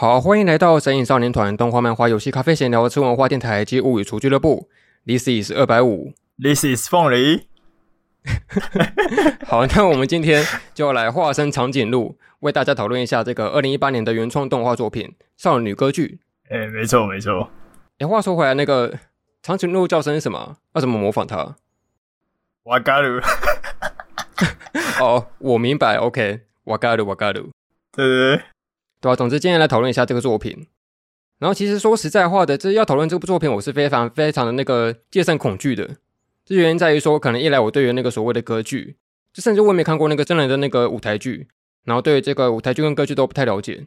好，欢迎来到神影少年团动画、漫画、游戏、咖啡闲聊、吃文化电台及物语厨俱乐部。This is 二百五，This is 凤梨。好，那我们今天就来化身长颈鹿，为大家讨论一下这个二零一八年的原创动画作品《少女歌剧》。哎，没错没错。哎，话说回来，那个长颈鹿叫声是什么？要怎么模仿它？瓦嘎鲁。哦，我明白。OK，瓦嘎鲁，瓦嘎鲁。对对对。对啊，总之今天来讨论一下这个作品。然后其实说实在话的，这要讨论这部作品，我是非常非常的那个戒慎恐惧的。这原因在于说，可能一来我对于那个所谓的歌剧，就甚至我也没看过那个真人的那个舞台剧，然后对于这个舞台剧跟歌剧都不太了解。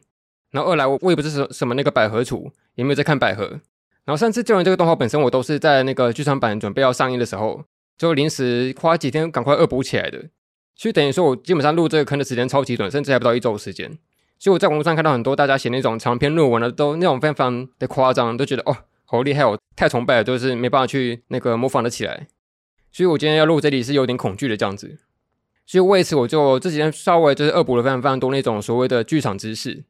然后二来我我也不是什什么那个百合厨，也没有在看百合。然后甚至就连这个动画本身，我都是在那个剧场版准备要上映的时候，就临时花几天赶快恶补起来的。所以等于说我基本上录这个坑的时间超级短，甚至还不到一周时间。所以我在网络上看到很多大家写那种长篇论文的，都那种非常的夸张，都觉得哦好厉害哦，太崇拜了，就是没办法去那个模仿的起来。所以我今天要录这里是有点恐惧的这样子。所以为此我就这几天稍微就是恶补了非常非常多那种所谓的剧场知识，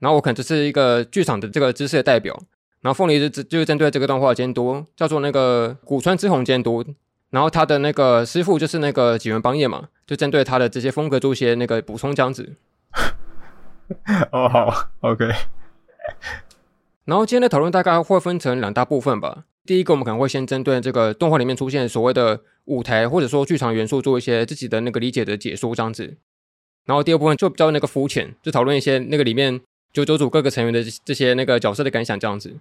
然后我可能就是一个剧场的这个知识的代表。然后凤梨就就是针对这个动画监督叫做那个古川之弘监督，然后他的那个师傅就是那个几原邦彦嘛，就针对他的这些风格做一些那个补充这样子。哦，好，OK。然后今天的讨论大概会分成两大部分吧。第一个，我们可能会先针对这个动画里面出现所谓的舞台或者说剧场元素做一些自己的那个理解的解说这样子。然后第二部分就比较那个肤浅，就讨论一些那个里面九九组各个成员的这些那个角色的感想这样子。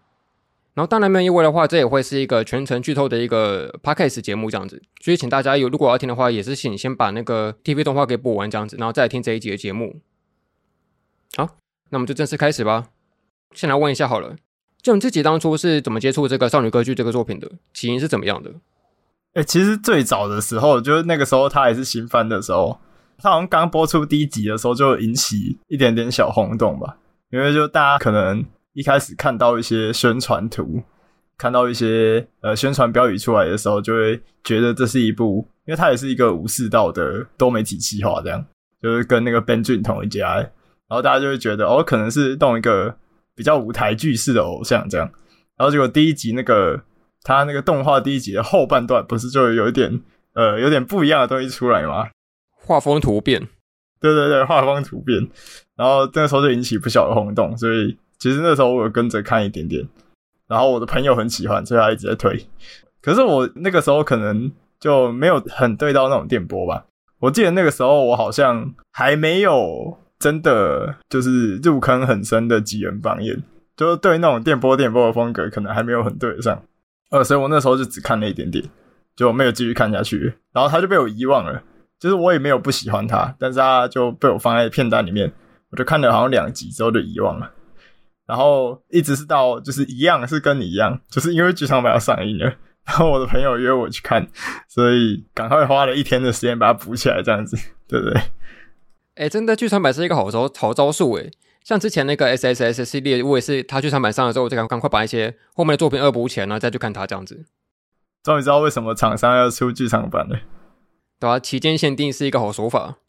然后当然没有意外的话，这也会是一个全程剧透的一个 Podcast 节目这样子。所以请大家有如果要听的话，也是请先把那个 TV 动画给播完这样子，然后再来听这一集的节目。好，那我们就正式开始吧。先来问一下好了，就你自己当初是怎么接触这个少女歌剧这个作品的？起因是怎么样的？哎、其实最早的时候，就是那个时候它还是新番的时候，它好像刚播出第一集的时候就引起一点点小轰动吧。因为就大家可能一开始看到一些宣传图，看到一些呃宣传标语出来的时候，就会觉得这是一部，因为它也是一个武士道的多媒体企划，这样就是跟那个 Benjun 同一家。然后大家就会觉得，哦，可能是弄一个比较舞台剧式的偶像这样。然后结果第一集那个他那个动画第一集的后半段，不是就有一点呃有点不一样的东西出来吗？画风突变，对对对，画风突变。然后那个时候就引起不小的轰动，所以其实那时候我有跟着看一点点。然后我的朋友很喜欢，所以他一直在推。可是我那个时候可能就没有很对到那种电波吧。我记得那个时候我好像还没有。真的就是入坑很深的几人榜眼，就是对那种电波电波的风格可能还没有很对得上，呃，所以我那时候就只看了一点点，就没有继续看下去，然后他就被我遗忘了。就是我也没有不喜欢他，但是他就被我放在片单里面，我就看了好像两集之后就遗忘了，然后一直是到就是一样是跟你一样，就是因为剧场版要上映了，然后我的朋友约我去看，所以赶快花了一天的时间把它补起来，这样子，对不对？哎，真的剧场版是一个好招好招数诶。像之前那个 S S S 系列，我也是他剧场版上了之后，我就赶赶快把一些后面的作品恶补起来，然后再去看他这样子。终于知道为什么厂商要出剧场版了，对啊，期间限定是一个好手法。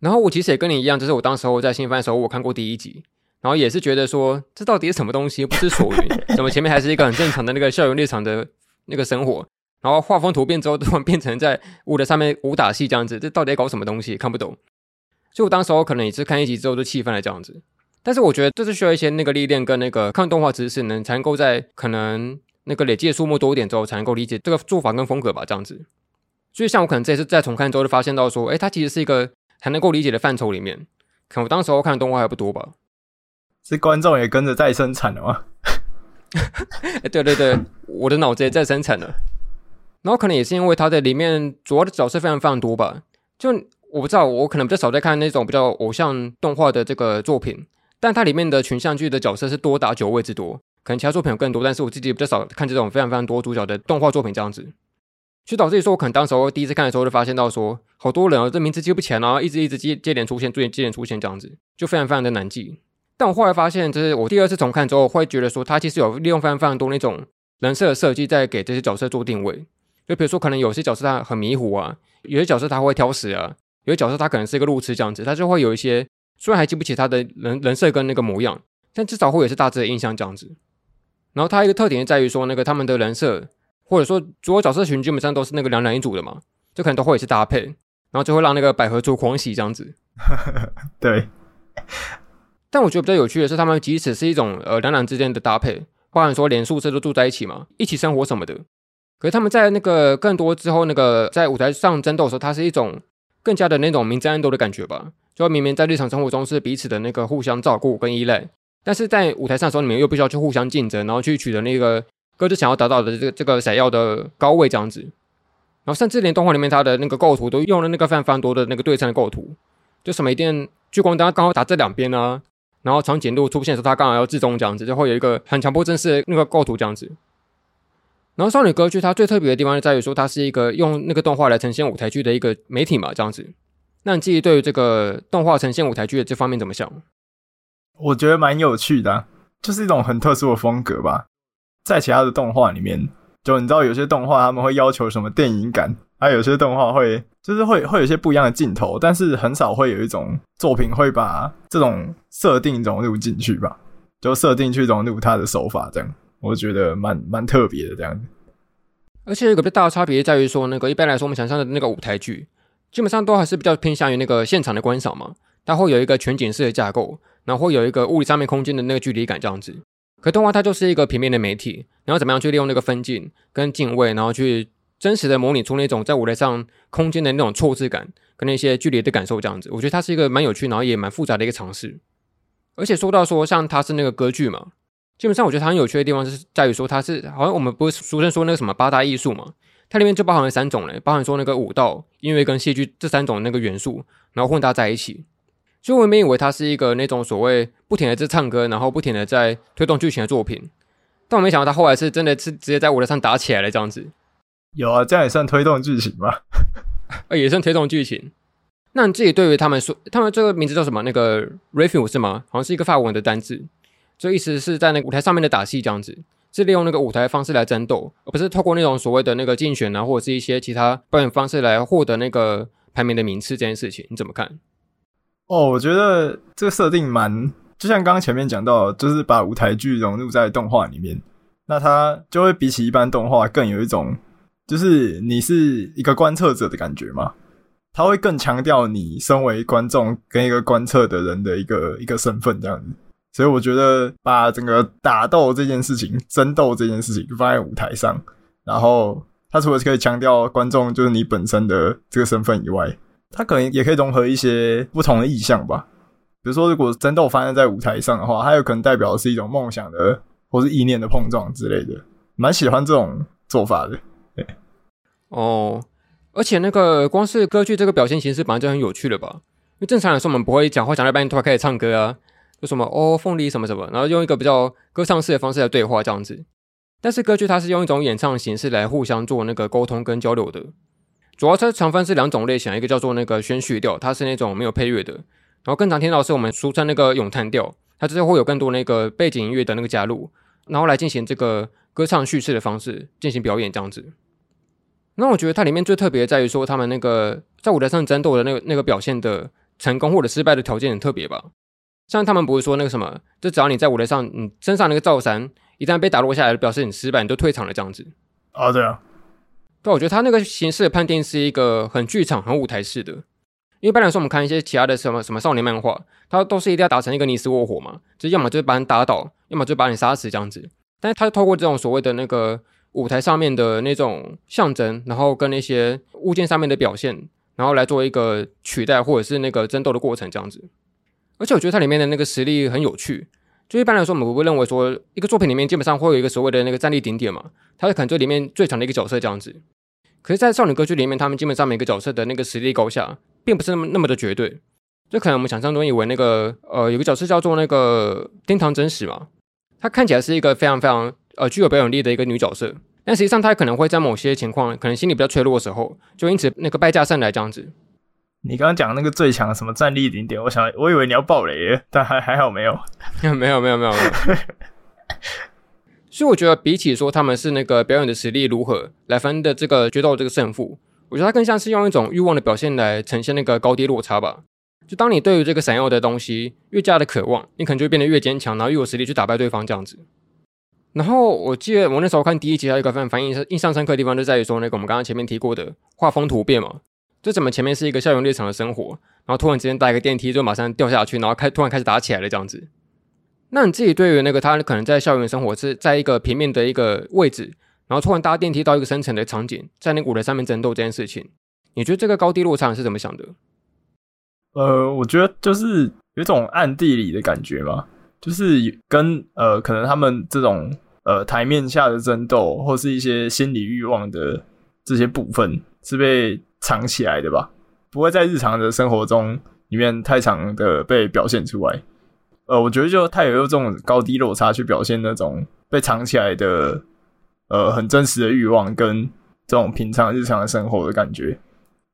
然后我其实也跟你一样，就是我当时候在新番的时候，我看过第一集，然后也是觉得说，这到底是什么东西，不知所云。怎么前面还是一个很正常的那个校园日常的那个生活，然后画风突变之后，突然变成在舞台上面武打戏这样子，这到底在搞什么东西？看不懂。就我当时候可能也是看一集之后就气愤了这样子，但是我觉得这是需要一些那个历练跟那个看动画知识能，才能够在可能那个累积的数目多一点之后，才能够理解这个做法跟风格吧这样子。所以像我可能这次再重看之后就发现到说，哎，它其实是一个还能够理解的范畴里面。可能我当时候看的动画还不多吧？是观众也跟着在生产了吗？哎，对对对，我的脑子也在生产了。然后可能也是因为它的里面主要的角色非常非常多吧，就。我不知道，我可能比较少在看那种比较偶像动画的这个作品，但它里面的群像剧的角色是多达九位之多，可能其他作品有更多，但是我自己比较少看这种非常非常多主角的动画作品这样子，所以导致于说，我可能当时候第一次看的时候就发现到说，好多人啊，这名字记不起来，然后一直一直接接连出现，接连接连出现这样子，就非常非常的难记。但我后来发现，就是我第二次重看之后，会觉得说，它其实有利用非常非常多那种人设的设计，在给这些角色做定位，就比如说可能有些角色他很迷糊啊，有些角色他会挑食啊。有个角色他可能是一个路痴这样子，他就会有一些虽然还记不起他的人人设跟那个模样，但至少会有是大致的印象这样子。然后他一个特点在于说，那个他们的人设或者说所有角色群基本上都是那个两两一组的嘛，就可能都会是搭配，然后就会让那个百合族狂喜这样子。对。但我觉得比较有趣的是，他们即使是一种呃两两之间的搭配，包含说连宿舍都住在一起嘛，一起生活什么的。可是他们在那个更多之后，那个在舞台上争斗的时候，它是一种更加的那种明争暗斗的感觉吧。就明明在日常生活中是彼此的那个互相照顾跟依赖，但是在舞台上的时候，你们又必须要去互相竞争，然后去取得那个各自想要达到的这个这个闪耀的高位这样子。然后甚至连动画里面它的那个构图都用了那个非常非常多的那个对称的构图，就什么一定聚光灯刚好打这两边啊。然后长颈鹿出现的时候，它刚好要自中这样子，就会有一个很强迫症式的那个构图这样子。然后少女歌剧它最特别的地方就在于说，它是一个用那个动画来呈现舞台剧的一个媒体嘛，这样子。那你自己对于这个动画呈现舞台剧的这方面怎么想？我觉得蛮有趣的，就是一种很特殊的风格吧。在其他的动画里面，就你知道有些动画他们会要求什么电影感。还有些动画会，就是会 会有一些不一样的镜头，但是很少会有一种作品会把这种设定融入进去吧，就设定去融入它的手法，这样我觉得蛮蛮特别的这样。而且有个比较大的差别在于说，那个一般来说我们想象的那个舞台剧，基本上都还是比较偏向于那个现场的观赏嘛，它会有一个全景式的架构，然后会有一个物理上面空间的那个距离感这样子。可动画它就是一个平面的媒体，然后怎么样去利用那个分镜跟镜位，然后去。真实的模拟出那种在舞台上空间的那种错置感，跟那些距离的感受，这样子，我觉得它是一个蛮有趣，然后也蛮复杂的一个尝试。而且说到说，像它是那个歌剧嘛，基本上我觉得它很有趣的地方是在于说，它是好像我们不是俗称说那个什么八大艺术嘛，它里面就包含了三种嘞，包含说那个舞蹈、音乐跟戏剧这三种那个元素，然后混搭在一起。所以我原本以为它是一个那种所谓不停的在唱歌，然后不停的在推动剧情的作品，但我没想到它后来是真的是直接在舞台上打起来了这样子。有啊，这样也算推动剧情吧？呃，也算推动剧情。那你自己对于他们说，他们这个名字叫什么？那个 Requiem 是吗？好像是一个法文的单字，这意思是在那个舞台上面的打戏这样子，是利用那个舞台方式来争斗，而不是透过那种所谓的那个竞选啊，或者是一些其他表演方式来获得那个排名的名次这件事情，你怎么看？哦，我觉得这个设定蛮，就像刚刚前面讲到，就是把舞台剧融入在动画里面，那它就会比起一般动画更有一种。就是你是一个观测者的感觉嘛，他会更强调你身为观众跟一个观测的人的一个一个身份这样子，所以我觉得把整个打斗这件事情、争斗这件事情放在舞台上，然后他除了可以强调观众就是你本身的这个身份以外，他可能也可以融合一些不同的意象吧。比如说，如果争斗发生在舞台上的话，它有可能代表的是一种梦想的或是意念的碰撞之类的，蛮喜欢这种做法的。对哦，而且那个光是歌剧这个表现形式本来就很有趣了吧？因为正常来说我们不会讲话讲到半突然开始唱歌啊，就什么哦凤梨什么什么，然后用一个比较歌唱式的方式来对话这样子。但是歌剧它是用一种演唱形式来互相做那个沟通跟交流的。主要它常分是两种类型，一个叫做那个宣叙调，它是那种没有配乐的，然后更常听到是我们俗称那个咏叹调，它就是会有更多那个背景音乐的那个加入，然后来进行这个歌唱叙事的方式进行表演这样子。那我觉得它里面最特别在于说，他们那个在舞台上争斗的那个那个表现的成功或者失败的条件很特别吧？像他们不是说那个什么，就只要你在舞台上，你身上那个罩衫一旦被打落下来，表示你失败，你就退场了这样子。啊，对啊。对，我觉得他那个形式的判定是一个很剧场、很舞台式的。因为一般来说，我们看一些其他的什么什么少年漫画，它都是一定要打成一个你死我活嘛，就要么就是把你打倒，要么就把你杀死这样子。但是他透过这种所谓的那个。舞台上面的那种象征，然后跟那些物件上面的表现，然后来做一个取代或者是那个争斗的过程这样子。而且我觉得它里面的那个实力很有趣。就一般来说，我们不会认为说一个作品里面基本上会有一个所谓的那个战力顶点嘛，它是可能最里面最强的一个角色这样子。可是，在少女歌剧里面，他们基本上每个角色的那个实力高下，并不是那么那么的绝对。就可能我们想象中以为那个呃有个角色叫做那个天堂真实嘛，她看起来是一个非常非常呃具有表演力的一个女角色。但实际上，她可能会在某些情况，可能心理比较脆弱的时候，就因此那个败下阵来这样子。你刚刚讲那个最强什么战力顶点，我想我以为你要爆雷耶，但还还好 没有，没有没有没有没有。所以我觉得比起说他们是那个表演的实力如何来分的这个决斗这个胜负，我觉得它更像是用一种欲望的表现来呈现那个高低落差吧。就当你对于这个闪耀的东西越加的渴望，你可能就会变得越坚强，然后越有实力去打败对方这样子。然后我记得我那时候看第一集，还有一个非常反应印象深刻的地方，就在于说那个我们刚刚前面提过的画风突变嘛。就怎么前面是一个校园日常的生活，然后突然之间搭一个电梯就马上掉下去，然后开突然开始打起来了这样子。那你自己对于那个他可能在校园生活是在一个平面的一个位置，然后突然搭电梯到一个深层的场景，在那个舞台上面争斗这件事情，你觉得这个高低落差是怎么想的？呃，我觉得就是有一种暗地里的感觉嘛，就是跟呃，可能他们这种呃台面下的争斗，或是一些心理欲望的这些部分，是被藏起来的吧，不会在日常的生活中里面太常的被表现出来。呃，我觉得就太有用这种高低落差去表现那种被藏起来的呃很真实的欲望，跟这种平常日常的生活的感觉。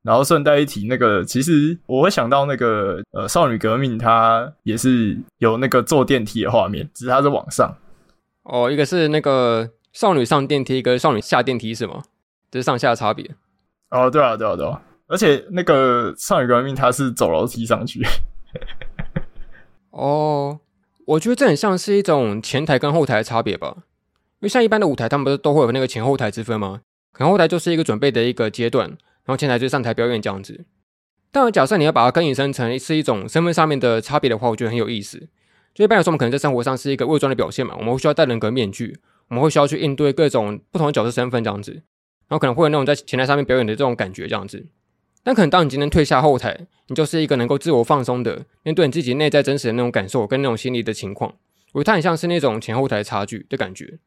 然后顺带一提，那个其实我会想到那个呃少女革命，它也是有那个坐电梯的画面，只是它是往上。哦，一个是那个少女上电梯，一个少女下电梯是吗？这是上下的差别。哦，对啊，对啊，对啊。而且那个少女革命，它是走楼梯上去。哦，我觉得这很像是一种前台跟后台的差别吧。因为像一般的舞台，他们不是都会有那个前后台之分吗？可能后台就是一个准备的一个阶段。然后前台就是上台表演这样子，但假设你要把它更引申成是一种身份上面的差别的话，我觉得很有意思。就一般来说，我们可能在生活上是一个伪装的表现嘛，我们会需要戴人格面具，我们会需要去应对各种不同的角色身份这样子，然后可能会有那种在前台上面表演的这种感觉这样子。但可能当你今天退下后台，你就是一个能够自我放松的面对你自己内在真实的那种感受跟那种心理的情况，我觉得它很像是那种前后台差距的感觉，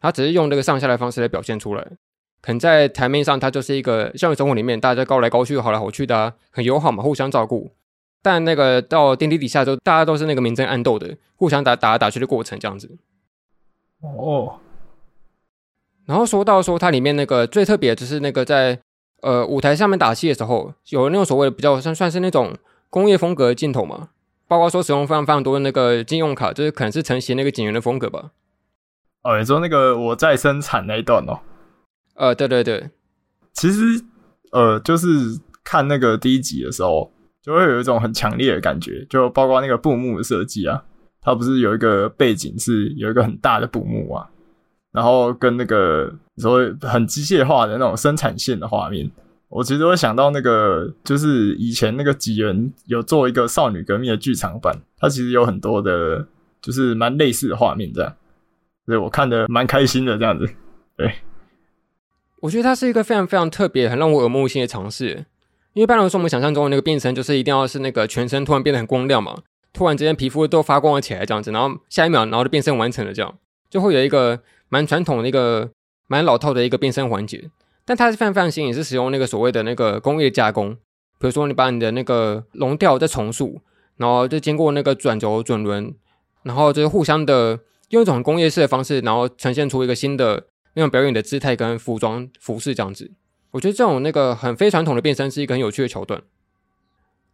它只是用这个上下的方式来表现出来。可能在台面上，它就是一个校园生活里面，大家高来高去、好来好去的、啊，很友好嘛，互相照顾。但那个到电梯底下之后，大家都是那个明争暗斗的，互相打打来打去的过程，这样子。哦。然后说到说它里面那个最特别的就是那个在呃舞台上面打戏的时候，有那种所谓的比较算算是那种工业风格的镜头嘛，包括说使用非常非常多的那个金用卡，就是可能是承袭那个警员的风格吧。哦，你说那个我在生产那一段哦。呃，对对对，其实呃，就是看那个第一集的时候，就会有一种很强烈的感觉，就包括那个布幕的设计啊，它不是有一个背景是有一个很大的布幕啊，然后跟那个所谓很机械化的那种生产线的画面，我其实会想到那个就是以前那个几元有做一个少女革命的剧场版，它其实有很多的，就是蛮类似的画面这样，所以我看得蛮开心的这样子，对。我觉得它是一个非常非常特别、很让我耳目一新的尝试。因为一般来说，我们想象中的那个变身就是一定要是那个全身突然变得很光亮嘛，突然之间皮肤都发光了起来这样子，然后下一秒，然后就变身完成了这样，就会有一个蛮传统的一个蛮老套的一个变身环节。但它是非常非常新颖，是使用那个所谓的那个工业加工，比如说你把你的那个龙吊再重塑，然后就经过那个转轴转轮，然后就是互相的用一种工业式的方式，然后呈现出一个新的。那种表演的姿态跟服装服饰这样子，我觉得这种那个很非传统的变身是一个很有趣的桥段，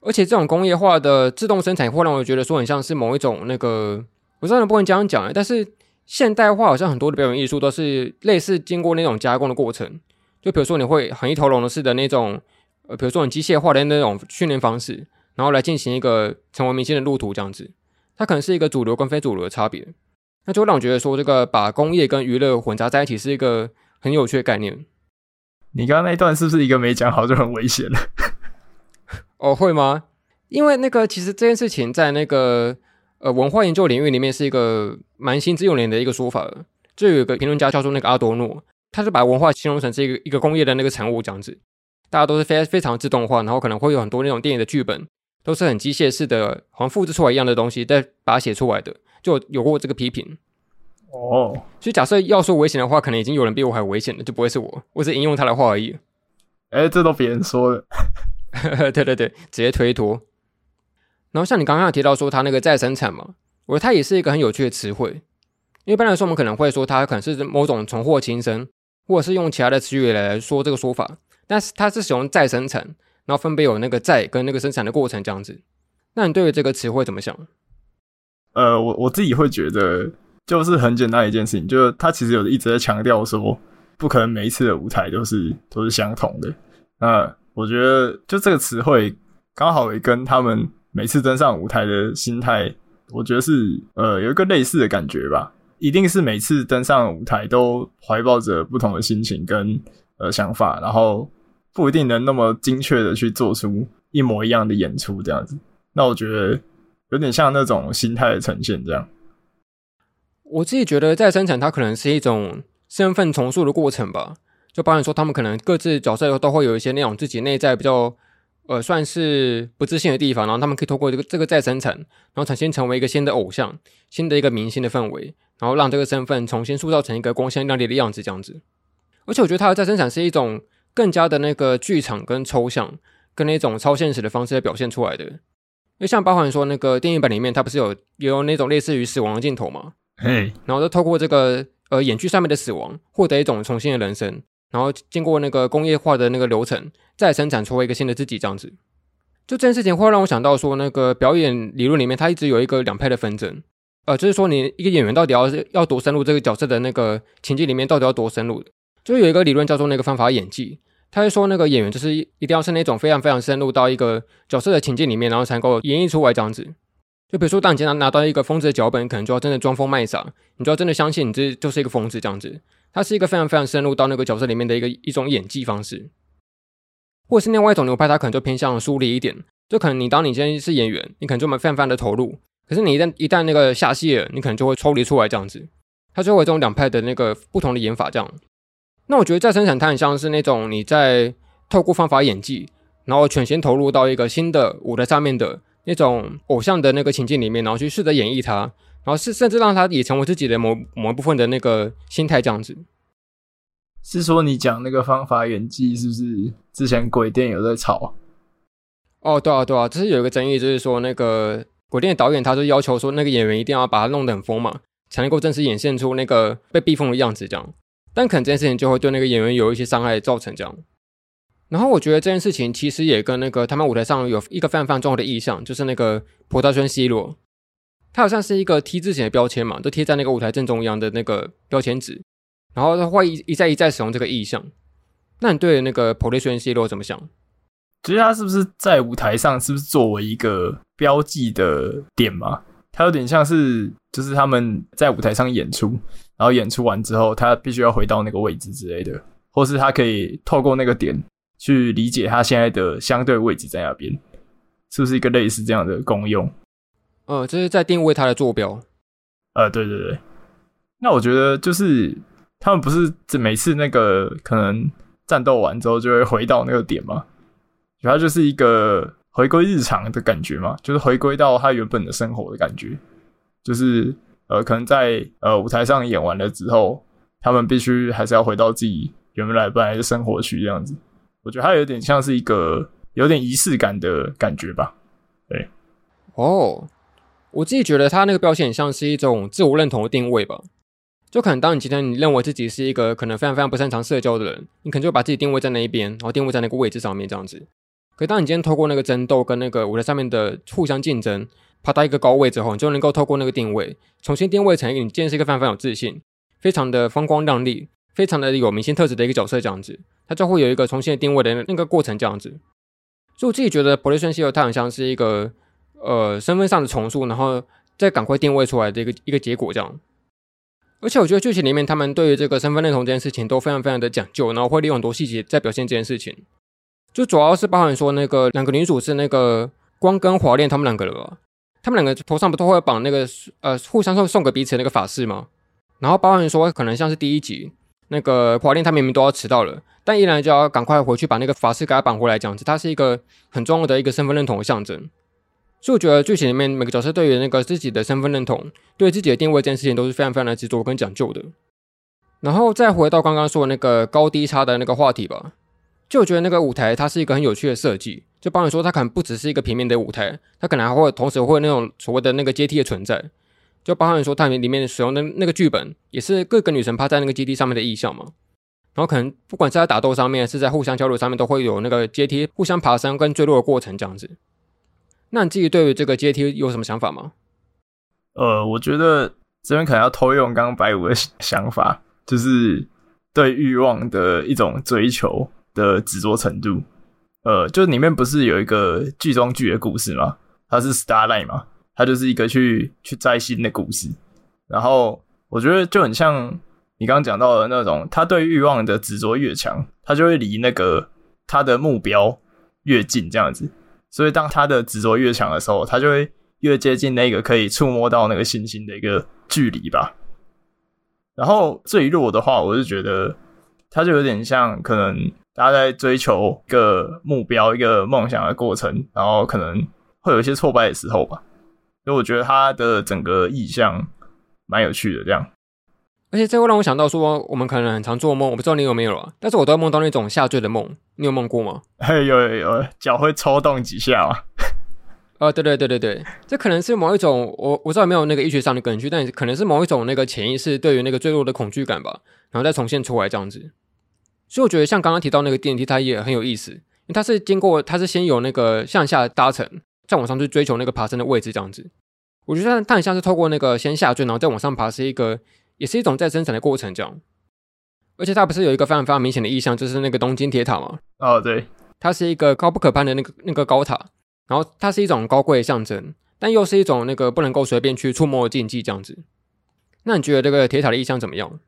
而且这种工业化的自动生产会让我觉得说很像是某一种那个，我知道能不能这样讲，但是现代化好像很多的表演艺术都是类似经过那种加工的过程，就比如说你会很一头龙的式的那种，呃，比如说很机械化的那种训练方式，然后来进行一个成为明星的路途这样子，它可能是一个主流跟非主流的差别。那就会让我觉得说，这个把工业跟娱乐混杂在一起是一个很有趣的概念。你刚刚那一段是不是一个没讲好就很危险了？哦，会吗？因为那个其实这件事情在那个呃文化研究领域里面是一个蛮新之有年的一个说法。就有一个评论家叫做那个阿多诺，他是把文化形容成是一个一个工业的那个产物这样子，大家都是非非常自动化，然后可能会有很多那种电影的剧本都是很机械式的，好像复制出来一样的东西，再把它写出来的。就有过这个批评哦，所以假设要说危险的话，可能已经有人比我还危险了，就不会是我，我只引用他的话而已。哎、欸，这都别人说的，对对对，直接推脱。然后像你刚刚有提到说他那个再生产嘛，我觉得它也是一个很有趣的词汇。一般来说，我们可能会说它可能是某种重获新生，或者是用其他的词语来说这个说法，但是它是使用再生产，然后分别有那个再跟那个生产的过程这样子。那你对于这个词汇怎么想？呃，我我自己会觉得，就是很简单一件事情，就是他其实有一直在强调说，不可能每一次的舞台都是都是相同的。那我觉得，就这个词汇刚好也跟他们每次登上舞台的心态，我觉得是呃有一个类似的感觉吧。一定是每次登上舞台都怀抱着不同的心情跟呃想法，然后不一定能那么精确的去做出一模一样的演出这样子。那我觉得有点像那种心态的呈现这样。我自己觉得在生产它可能是一种身份重塑的过程吧。就包含说他们可能各自角色都会有一些那种自己内在比较。呃，算是不自信的地方，然后他们可以透过这个这个再生产，然后重新成为一个新的偶像，新的一个明星的氛围，然后让这个身份重新塑造成一个光鲜亮丽的样子，这样子。而且我觉得他的再生产是一种更加的那个剧场跟抽象，跟那种超现实的方式来表现出来的。因为像包含说那个电影版里面，它不是有也有那种类似于死亡的镜头嘛？嘿，然后就透过这个呃演剧上面的死亡，获得一种重新的人生。然后经过那个工业化的那个流程，再生产出一个新的自己，这样子。就这件事情会让我想到说，那个表演理论里面，它一直有一个两派的纷争。呃，就是说你一个演员到底要要多深入这个角色的那个情境里面，到底要多深入？就有一个理论叫做那个方法演技，他会说那个演员就是一定要是那种非常非常深入到一个角色的情境里面，然后才能够演绎出来这样子。就比如说，当你经常拿到一个疯子的脚本，可能就要真的装疯卖傻，你就要真的相信你这就是一个疯子这样子。它是一个非常非常深入到那个角色里面的一个一种演技方式，或者是另外一种流派，它可能就偏向疏离一点。就可能你当你今天是演员，你可能就蛮非常非常的投入，可是你一旦一旦那个下戏了，你可能就会抽离出来这样子。它就会这种两派的那个不同的演法这样。那我觉得再生产它很像是那种你在透过方法演技，然后全心投入到一个新的舞台上面的那种偶像的那个情境里面，然后去试着演绎它。然后是甚至让他也成为自己的某某一部分的那个心态这样子。是说你讲那个方法演技是不是之前鬼店有在吵？哦，对啊，对啊，就是有一个争议，就是说那个鬼店的导演他就要求说那个演员一定要把他弄得很疯嘛，才能够正式演现出那个被逼疯的样子这样。但可能这件事情就会对那个演员有一些伤害造成这样。然后我觉得这件事情其实也跟那个他们舞台上有一个非常非常重要的意象，就是那个波达宣希罗。它好像是一个 T 字形的标签嘛，都贴在那个舞台正中央的那个标签纸，然后它会一一再一再使用这个意象。那你对那个 position zero 怎么想？其实它是不是在舞台上是不是作为一个标记的点嘛？它有点像是就是他们在舞台上演出，然后演出完之后，他必须要回到那个位置之类的，或是他可以透过那个点去理解他现在的相对位置在那边，是不是一个类似这样的功用？呃，这是在定位它的坐标。呃，对对对。那我觉得就是他们不是这每次那个可能战斗完之后就会回到那个点吗？主要就是一个回归日常的感觉嘛，就是回归到他原本的生活的感觉。就是呃，可能在呃舞台上演完了之后，他们必须还是要回到自己原本来本来的生活去这样子。我觉得它有点像是一个有点仪式感的感觉吧。对，哦。我自己觉得他那个标签很像是一种自我认同的定位吧，就可能当你今天你认为自己是一个可能非常非常不擅长社交的人，你可能就把自己定位在那一边，然后定位在那个位置上面这样子。可当你今天透过那个争斗跟那个舞台上面的互相竞争，爬到一个高位之后，你就能够透过那个定位重新定位成你今天是一个非常非常有自信、非常的风光亮丽、非常的有明星特质的一个角色这样子，它就会有一个重新的定位的那个过程这样子。所以我自己觉得 Pollution Zero 它很像是一个。呃，身份上的重塑，然后再赶快定位出来的一个一个结果，这样。而且我觉得剧情里面他们对于这个身份认同这件事情都非常非常的讲究，然后会利用很多细节在表现这件事情。就主要是包含说那个两个女主是那个光跟华恋他们两个人吧，他们两个头上不都会绑那个呃互相送送给彼此那个发饰吗？然后包含说可能像是第一集那个华恋他明明都要迟到了，但依然就要赶快回去把那个发饰给他绑回来，这样子，它是一个很重要的一个身份认同的象征。所以我觉得剧情里面每个角色对于那个自己的身份认同、对自己的定位这件事情都是非常非常的执着跟讲究的。然后再回到刚刚说的那个高低差的那个话题吧，就我觉得那个舞台它是一个很有趣的设计，就包含说它可能不只是一个平面的舞台，它可能还会同时会有那种所谓的那个阶梯的存在，就包含说它里面使用的那个剧本也是各个女神趴在那个阶梯上面的意象嘛。然后可能不管是在打斗上面，是在互相交流上面，都会有那个阶梯互相爬升跟坠落的过程这样子。那你自己对于这个阶梯有什么想法吗？呃，我觉得这边可能要偷用刚刚白五的想法，就是对欲望的一种追求的执着程度。呃，就里面不是有一个剧中剧的故事吗？它是 Starlight 嘛，它就是一个去去摘星的故事。然后我觉得就很像你刚刚讲到的那种，他对欲望的执着越强，他就会离那个他的目标越近，这样子。所以当他的执着越强的时候，他就会越接近那个可以触摸到那个星星的一个距离吧。然后最弱的话，我是觉得他就有点像可能大家在追求个目标、一个梦想的过程，然后可能会有一些挫败的时候吧。所以我觉得他的整个意象蛮有趣的，这样。而且这会让我想到说，我们可能很常做梦，我不知道你有没有啊？但是我都会梦到那种下坠的梦，你有梦过吗？嘿，有有有，脚会抽动几下啊。啊，对对对对对，这可能是某一种我我知道有没有那个医学上的根据，但可能是某一种那个潜意识对于那个坠落的恐惧感吧，然后再重现出来这样子。所以我觉得像刚刚提到那个电梯，它也很有意思，因为它是经过它是先有那个向下搭乘，再往上去追求那个爬升的位置这样子。我觉得它很像是透过那个先下坠，然后再往上爬，是一个也是一种在生产的过程这样。而且它不是有一个非常非常明显的意象，就是那个东京铁塔吗？哦，对，它是一个高不可攀的那个那个高塔。然后它是一种高贵的象征，但又是一种那个不能够随便去触摸的禁忌，这样子。那你觉得这个铁塔的意象怎么样？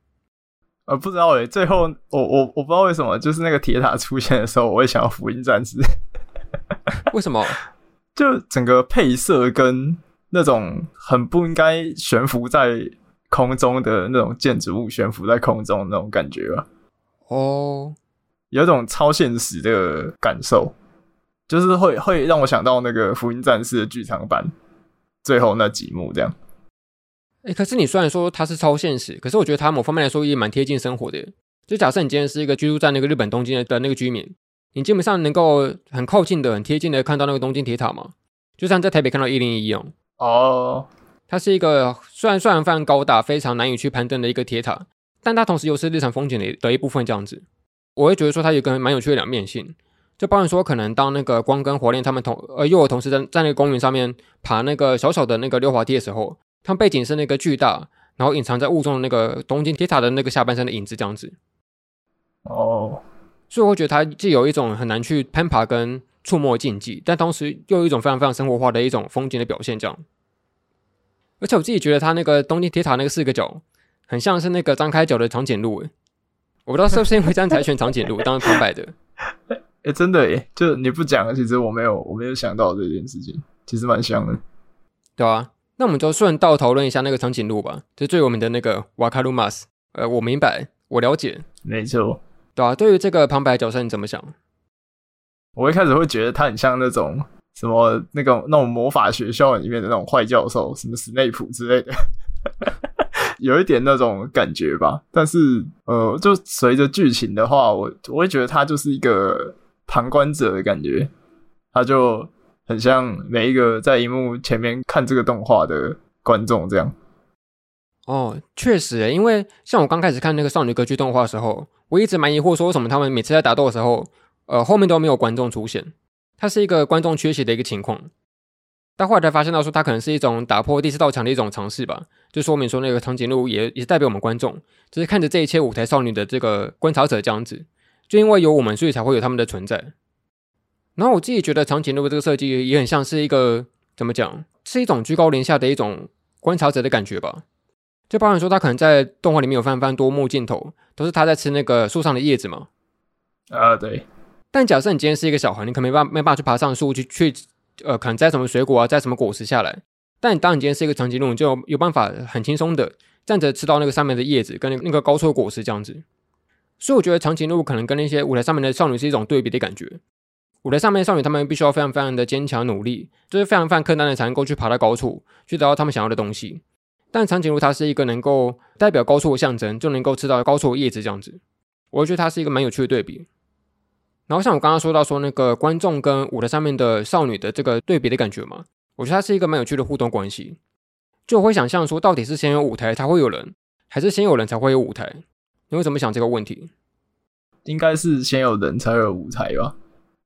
呃，不知道诶，最后我我我不知道为什么，就是那个铁塔出现的时候，我会想要福音战士。为什么？就整个配色跟那种很不应该悬浮在空中的那种建筑物悬浮在空中的那种感觉吧。哦，有一种超现实的感受。就是会会让我想到那个《福音战士》的剧场版最后那几幕这样。哎、欸，可是你虽然说它是超现实，可是我觉得它某方面来说也蛮贴近生活的。就假设你今天是一个居住在那个日本东京的那个居民，你基本上能够很靠近的、很贴近的看到那个东京铁塔吗？就像在台北看到一零一一样。哦，它是一个虽然虽然非常高大、非常难以去攀登的一个铁塔，但它同时又是日常风景的的一部分这样子。我会觉得说它有一个蛮有趣的两面性。就包含说，可能当那个光跟火炼他们同呃又有同时在在那个公园上面爬那个小小的那个溜滑梯的时候，它背景是那个巨大，然后隐藏在雾中的那个东京铁塔的那个下半身的影子这样子。哦，所以我会觉得它既有一种很难去攀爬跟触摸的禁忌，但同时又有一种非常非常生活化的一种风景的表现这样。而且我自己觉得他那个东京铁塔那个四个角，很像是那个张开脚的长颈鹿诶。我不知道是不是因为这样才选长颈鹿当旁白的。哎、欸，真的耶！就你不讲，其实我没有，我没有想到这件事情，其实蛮像的，对啊，那我们就顺道讨论一下那个长颈鹿吧，就最有名的那个瓦卡鲁马斯。呃，我明白，我了解，没错，对啊。对于这个旁白角色，你怎么想？我一开始会觉得他很像那种什么那个那种魔法学校里面的那种坏教授，什么斯内普之类的，有一点那种感觉吧。但是，呃，就随着剧情的话，我我会觉得他就是一个。旁观者的感觉，他就很像每一个在荧幕前面看这个动画的观众这样。哦，确实，因为像我刚开始看那个少女歌剧动画的时候，我一直蛮疑惑，说为什么他们每次在打斗的时候，呃，后面都没有观众出现？它是一个观众缺席的一个情况。但后来才发现到说，它可能是一种打破第四道墙的一种尝试吧，就说明说那个长颈鹿也也代表我们观众，就是看着这一切舞台少女的这个观察者这样子。就因为有我们，所以才会有他们的存在。然后我自己觉得长颈鹿这个设计也很像是一个怎么讲，是一种居高临下的一种观察者的感觉吧。就包含说，他可能在动画里面有翻翻多幕镜头，都是他在吃那个树上的叶子嘛。啊，对。但假设你今天是一个小孩，你可没办没办法去爬上树去去呃，可能摘什么水果啊，摘什么果实下来。但当你今天是一个长颈鹿，你就有，办法很轻松的站着吃到那个上面的叶子跟那个高处的果实这样子。所以我觉得长颈鹿可能跟那些舞台上面的少女是一种对比的感觉。舞台上面的少女，她们必须要非常非常的坚强努力，就是非常非常困难的才能够去爬到高处，去得到他们想要的东西。但长颈鹿它是一个能够代表高处的象征，就能够吃到高处的叶子这样子。我觉得它是一个蛮有趣的对比。然后像我刚刚说到说那个观众跟舞台上面的少女的这个对比的感觉嘛，我觉得它是一个蛮有趣的互动关系。就我会想象说，到底是先有舞台才会有人，还是先有人才会有舞台？你会怎么想这个问题？应该是先有人才有舞台吧？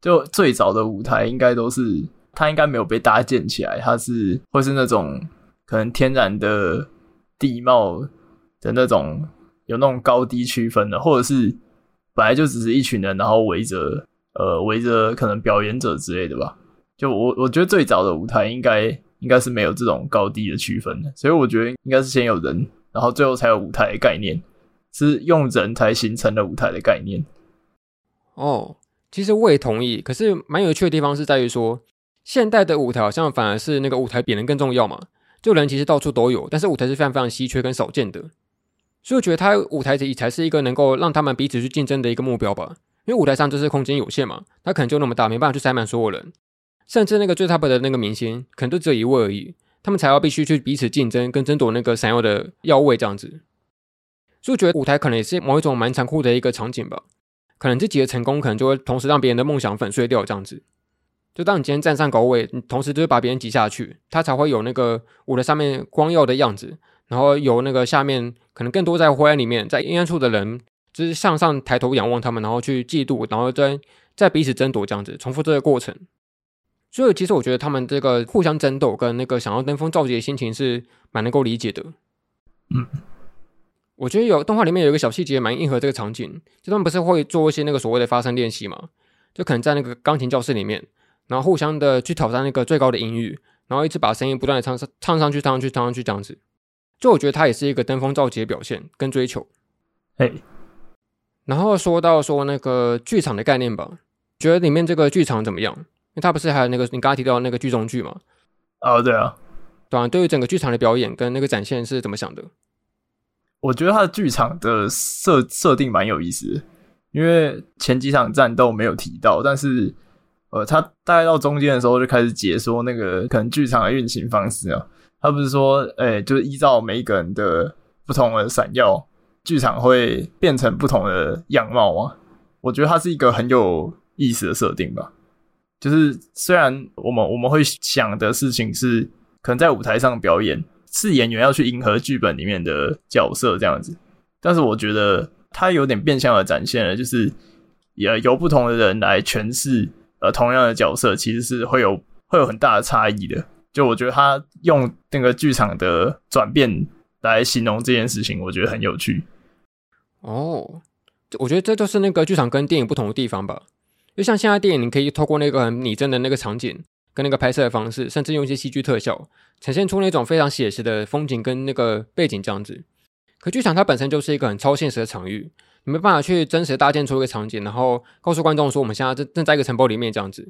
就最早的舞台应该都是它应该没有被搭建起来，它是会是那种可能天然的地貌的那种有那种高低区分的，或者是本来就只是一群人，然后围着呃围着可能表演者之类的吧。就我我觉得最早的舞台应该应该是没有这种高低的区分的，所以我觉得应该是先有人，然后最后才有舞台的概念，是用人才形成的舞台的概念。哦，其实我也同意，可是蛮有趣的地方是在于说，现代的舞台好像反而是那个舞台比人更重要嘛。就人其实到处都有，但是舞台是非常非常稀缺跟少见的，所以我觉得他舞台里才是一个能够让他们彼此去竞争的一个目标吧。因为舞台上就是空间有限嘛，他可能就那么大，没办法去塞满所有人，甚至那个最 top 的那个明星可能都只有一位而已，他们才要必须去彼此竞争跟争夺那个闪耀的耀位这样子。所以我觉得舞台可能也是某一种蛮残酷的一个场景吧，可能自己的成功可能就会同时让别人的梦想粉碎掉这样子。就当你今天站上高位，你同时就是把别人挤下去，他才会有那个舞台上面光耀的样子，然后由那个下面可能更多在灰暗里面，在阴暗处的人，就是向上抬头仰望他们，然后去嫉妒，然后再再彼此争夺这样子，重复这个过程。所以其实我觉得他们这个互相争斗跟那个想要登峰造极的心情是蛮能够理解的。嗯，我觉得有动画里面有一个小细节蛮应和这个场景，就他们不是会做一些那个所谓的发声练习嘛，就可能在那个钢琴教室里面。然后互相的去挑战那个最高的音域，然后一直把声音不断的唱上唱上去，唱上去，唱上去这样子。就我觉得它也是一个登峰造极的表现跟追求。哎，然后说到说那个剧场的概念吧，觉得里面这个剧场怎么样？因为它不是还有那个你刚刚提到那个剧中剧嘛？哦，对啊，对啊，对于整个剧场的表演跟那个展现是怎么想的？我觉得他的剧场的设设定蛮有意思的，因为前几场战斗没有提到，但是。呃，他大概到中间的时候就开始解说那个可能剧场的运行方式啊。他不是说，诶、欸，就是依照每一个人的不同的闪耀，剧场会变成不同的样貌啊。我觉得它是一个很有意思的设定吧。就是虽然我们我们会想的事情是，可能在舞台上表演是演员要去迎合剧本里面的角色这样子，但是我觉得它有点变相的展现了，就是也由不同的人来诠释。呃，同样的角色其实是会有会有很大的差异的。就我觉得他用那个剧场的转变来形容这件事情，我觉得很有趣。哦，我觉得这就是那个剧场跟电影不同的地方吧。就像现在电影，你可以透过那个拟真的那个场景跟那个拍摄的方式，甚至用一些戏剧特效，呈现出那种非常写实的风景跟那个背景这样子。可剧场它本身就是一个很超现实的场域。你没办法去真实搭建出一个场景，然后告诉观众说我们现在正正在一个城堡里面这样子，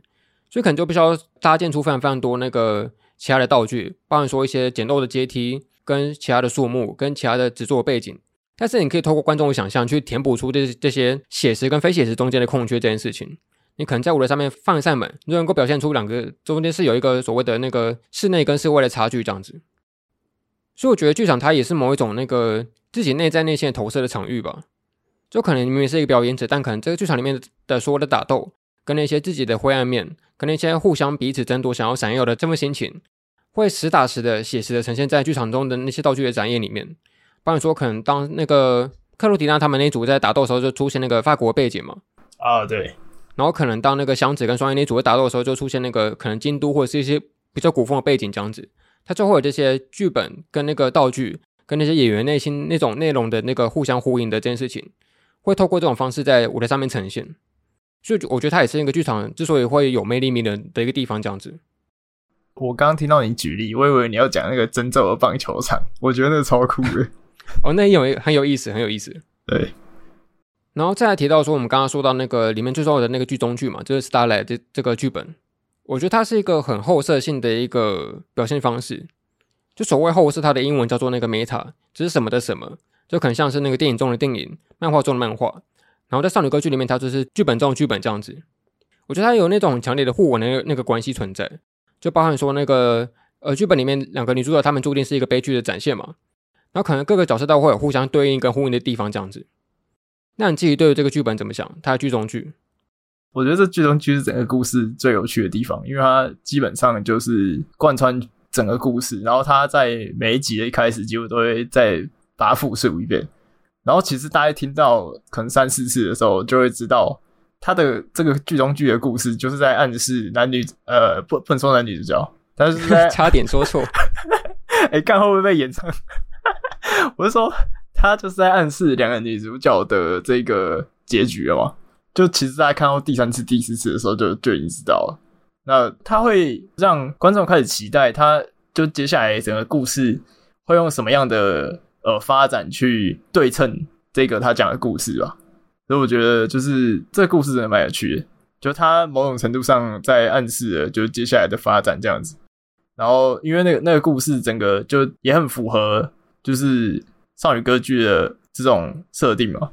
所以可能就必须要搭建出非常非常多那个其他的道具，包含说一些简陋的阶梯、跟其他的树木、跟其他的制作背景。但是你可以透过观众的想象去填补出这这些写实跟非写实中间的空缺这件事情。你可能在舞台上面放一扇门，就能够表现出两个中间是有一个所谓的那个室内跟室外的差距这样子。所以我觉得剧场它也是某一种那个自己内在内心的投射的场域吧。就可能明明是一个表演者，但可能这个剧场里面的所有的打斗，跟那些自己的灰暗面，跟那些互相彼此争夺、想要闪耀的这份心情，会实打实的、写实的呈现在剧场中的那些道具的展演里面。比方说，可能当那个克罗迪娜他们那组在打斗的时候，就出现那个法国背景嘛。啊，对。然后可能当那个箱子跟双叶那组在打斗的时候，就出现那个可能京都或者是一些比较古风的背景这样子。它就会有这些剧本跟那个道具，跟那些演员内心那种内容的那个互相呼应的这件事情。会透过这种方式在舞台上面呈现，所以我觉得它也是一个剧场之所以会有魅力迷人的一个地方。这样子，我刚刚听到你举例，我以为你要讲那个真正的棒球场，我觉得那超酷的。哦，那也有很有意思，很有意思。对，然后再来提到说，我们刚刚说到那个里面最重要的那个剧中剧嘛，就是 Starlight 这这个剧本，我觉得它是一个很后设性的一个表现方式。就所谓后设，它的英文叫做那个 Meta，就是什么的什么。就可能像是那个电影中的电影，漫画中的漫画，然后在少女歌剧里面，它就是剧本中的剧本这样子。我觉得它有那种很强烈的互文的那个关系存在，就包含说那个呃剧本里面两个女主角她们注定是一个悲剧的展现嘛，然后可能各个角色都会有互相对应跟呼应的地方这样子。那你自己对于这个剧本怎么想？它的剧中剧，我觉得这剧中剧是整个故事最有趣的地方，因为它基本上就是贯穿整个故事，然后它在每一集的一开始几乎都会再。把它复述一遍，然后其实大家听到可能三四次的时候，就会知道他的这个剧中剧的故事，就是在暗示男女呃不不能说男女主角，但是在 差点说错，哎，看会不会被演唱？我是说，他就是在暗示两个女主角的这个结局了嘛？就其实大家看到第三次、第四次的时候就，就就已经知道了。那他会让观众开始期待，他就接下来整个故事会用什么样的呃发展去对称这个他讲的故事吧。所以我觉得就是这个故事真的蛮有趣的，就他某种程度上在暗示了就是接下来的发展这样子。然后因为那个那个故事整个就也很符合就是少女歌剧的这种设定嘛，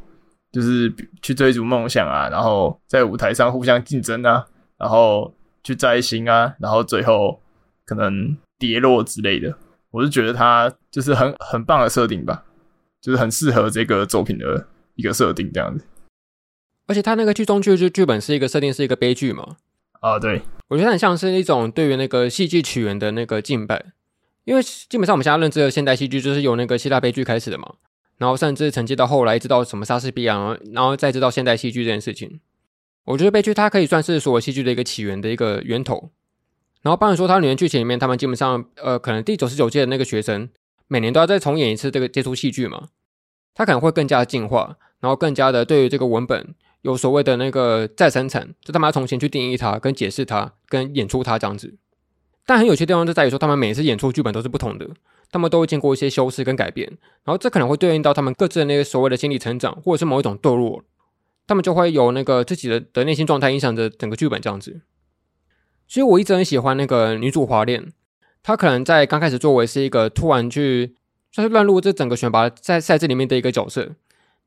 就是去追逐梦想啊，然后在舞台上互相竞争啊，然后去摘星啊，然后最后可能跌落之类的。我是觉得它就是很很棒的设定吧，就是很适合这个作品的一个设定这样子。而且它那个剧中剧就剧本是一个设定是一个悲剧嘛？啊，对，我觉得很像是一种对于那个戏剧起源的那个敬拜，因为基本上我们现在认知的现代戏剧就是由那个希腊悲剧开始的嘛，然后甚至承接到后来，一直到什么莎士比亚，然后再知道现代戏剧这件事情。我觉得悲剧它可以算是所有戏剧的一个起源的一个源头。然后，包含说他里面剧情里面，他们基本上呃，可能第九十九届的那个学生每年都要再重演一次这个接触戏剧嘛，他可能会更加的进化，然后更加的对于这个文本。有所谓的那个再生产，就他们要重新去定义它、跟解释它、跟演出它这样子。但很有趣的地方就在于说，他们每次演出剧本都是不同的，他们都会经过一些修饰跟改变，然后这可能会对应到他们各自的那个所谓的心理成长，或者是某一种堕落，他们就会有那个自己的的内心状态影响着整个剧本这样子。所以我一直很喜欢那个女主华恋，她可能在刚开始作为是一个突然去算是乱入这整个选拔在赛制里面的一个角色，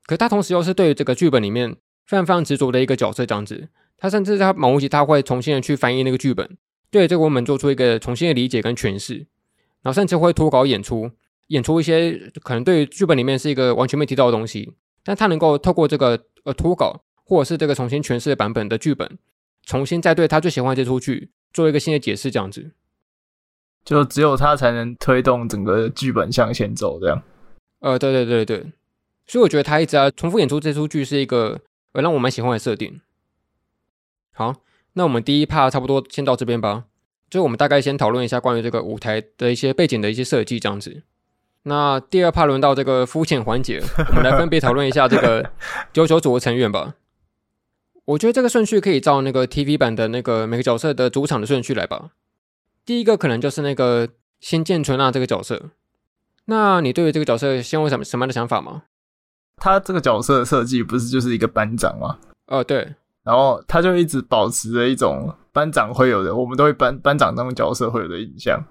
可她同时又是对于这个剧本里面。非常非常执着的一个角色，这样子，他甚至他某一集他会重新的去翻译那个剧本，对这个文本做出一个重新的理解跟诠释，然后甚至会脱稿演出，演出一些可能对于剧本里面是一个完全没提到的东西，但他能够透过这个呃脱稿或者是这个重新诠释版本的剧本，重新再对他最喜欢的这出剧做一个新的解释，这样子，就只有他才能推动整个剧本向前走，这样。呃，对对对对，所以我觉得他一直要重复演出这出剧是一个。呃，让我蛮喜欢的设定。好，那我们第一 part 差不多先到这边吧。就我们大概先讨论一下关于这个舞台的一些背景的一些设计这样子。那第二 part 轮到这个肤浅环节，我们来分别讨论一下这个 九九组的成员吧。我觉得这个顺序可以照那个 TV 版的那个每个角色的主场的顺序来吧。第一个可能就是那个新见纯娜这个角色。那你对于这个角色先有什么什么样的想法吗？他这个角色的设计不是就是一个班长吗？哦，对，然后他就一直保持着一种班长会有的，我们都会班班长当角色会有的印象，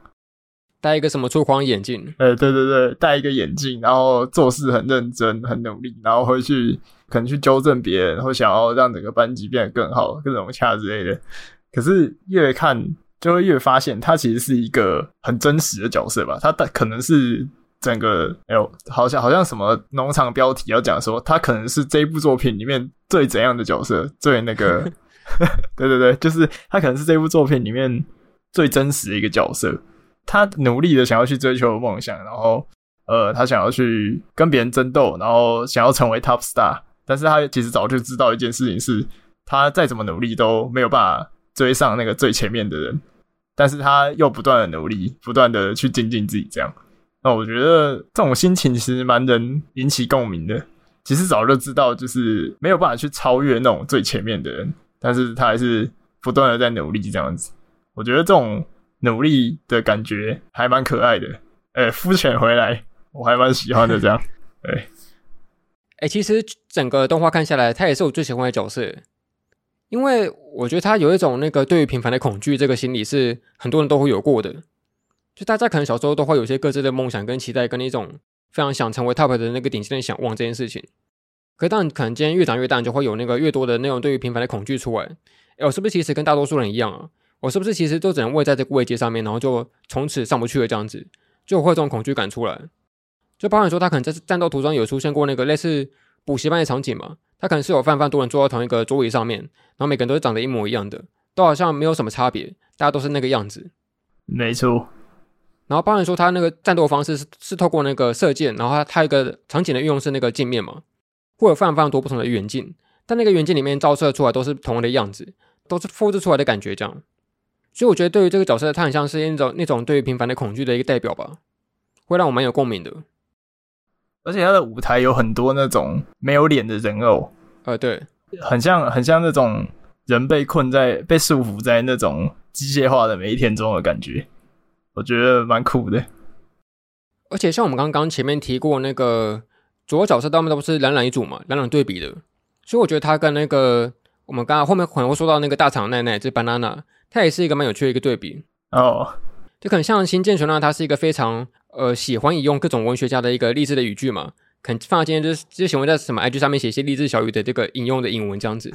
戴一个什么粗框眼镜？呃，对对对，戴一个眼镜，然后做事很认真、很努力，然后会去可能去纠正别人，或想要让整个班级变得更好、更融洽之类的。可是越看就会越发现，他其实是一个很真实的角色吧？他可能是。整个哎呦，好像好像什么农场标题要讲说，他可能是这部作品里面最怎样的角色，最那个，对对对，就是他可能是这部作品里面最真实的一个角色。他努力的想要去追求梦想，然后呃，他想要去跟别人争斗，然后想要成为 top star。但是他其实早就知道一件事情是，他再怎么努力都没有办法追上那个最前面的人。但是他又不断的努力，不断的去精进自己，这样。那我觉得这种心情其实蛮能引起共鸣的。其实早就知道，就是没有办法去超越那种最前面的人，但是他还是不断的在努力这样子。我觉得这种努力的感觉还蛮可爱的。哎、欸，肤浅回来，我还蛮喜欢的这样。对，哎、欸，其实整个动画看下来，他也是我最喜欢的角色，因为我觉得他有一种那个对于平凡的恐惧这个心理，是很多人都会有过的。就大家可能小时候都会有些各自的梦想跟期待，跟一种非常想成为 top 的那个顶尖的想望这件事情。可是当可能今天越长越大，就会有那个越多的那种对于平凡的恐惧出来。哎，我是不是其实跟大多数人一样啊？我是不是其实都只能位在这个位阶上面，然后就从此上不去了这样子，就会这种恐惧感出来。就包含说他可能在战斗途中有出现过那个类似补习班的场景嘛？他可能是有泛泛多人坐在同一个桌椅上面，然后每个人都是长得一模一样的，都好像没有什么差别，大家都是那个样子。没错。然后，包含说他那个战斗方式是是透过那个射箭，然后他他一个场景的运用是那个镜面嘛，会有非常非常多不同的远近，但那个远近里面照射出来都是同样的样子，都是复制出来的感觉这样。所以我觉得对于这个角色，他很像是那种那种对于平凡的恐惧的一个代表吧，会让我蛮有共鸣的。而且他的舞台有很多那种没有脸的人偶，呃，对，很像很像那种人被困在、被束缚在那种机械化的每一天中的感觉，我觉得蛮酷的。而且像我们刚刚前面提过那个主要角色，他们都是两两一组嘛，两两对比的，所以我觉得他跟那个我们刚刚后面可能会说到那个大厂奈奈，这 banana，他也是一个蛮有趣的一个对比哦。就可能像新建雄呢，他是一个非常呃喜欢引用各种文学家的一个励志的语句嘛，可能放到今天就是就喜欢在什么 IG 上面写一些励志小语的这个引用的引文这样子，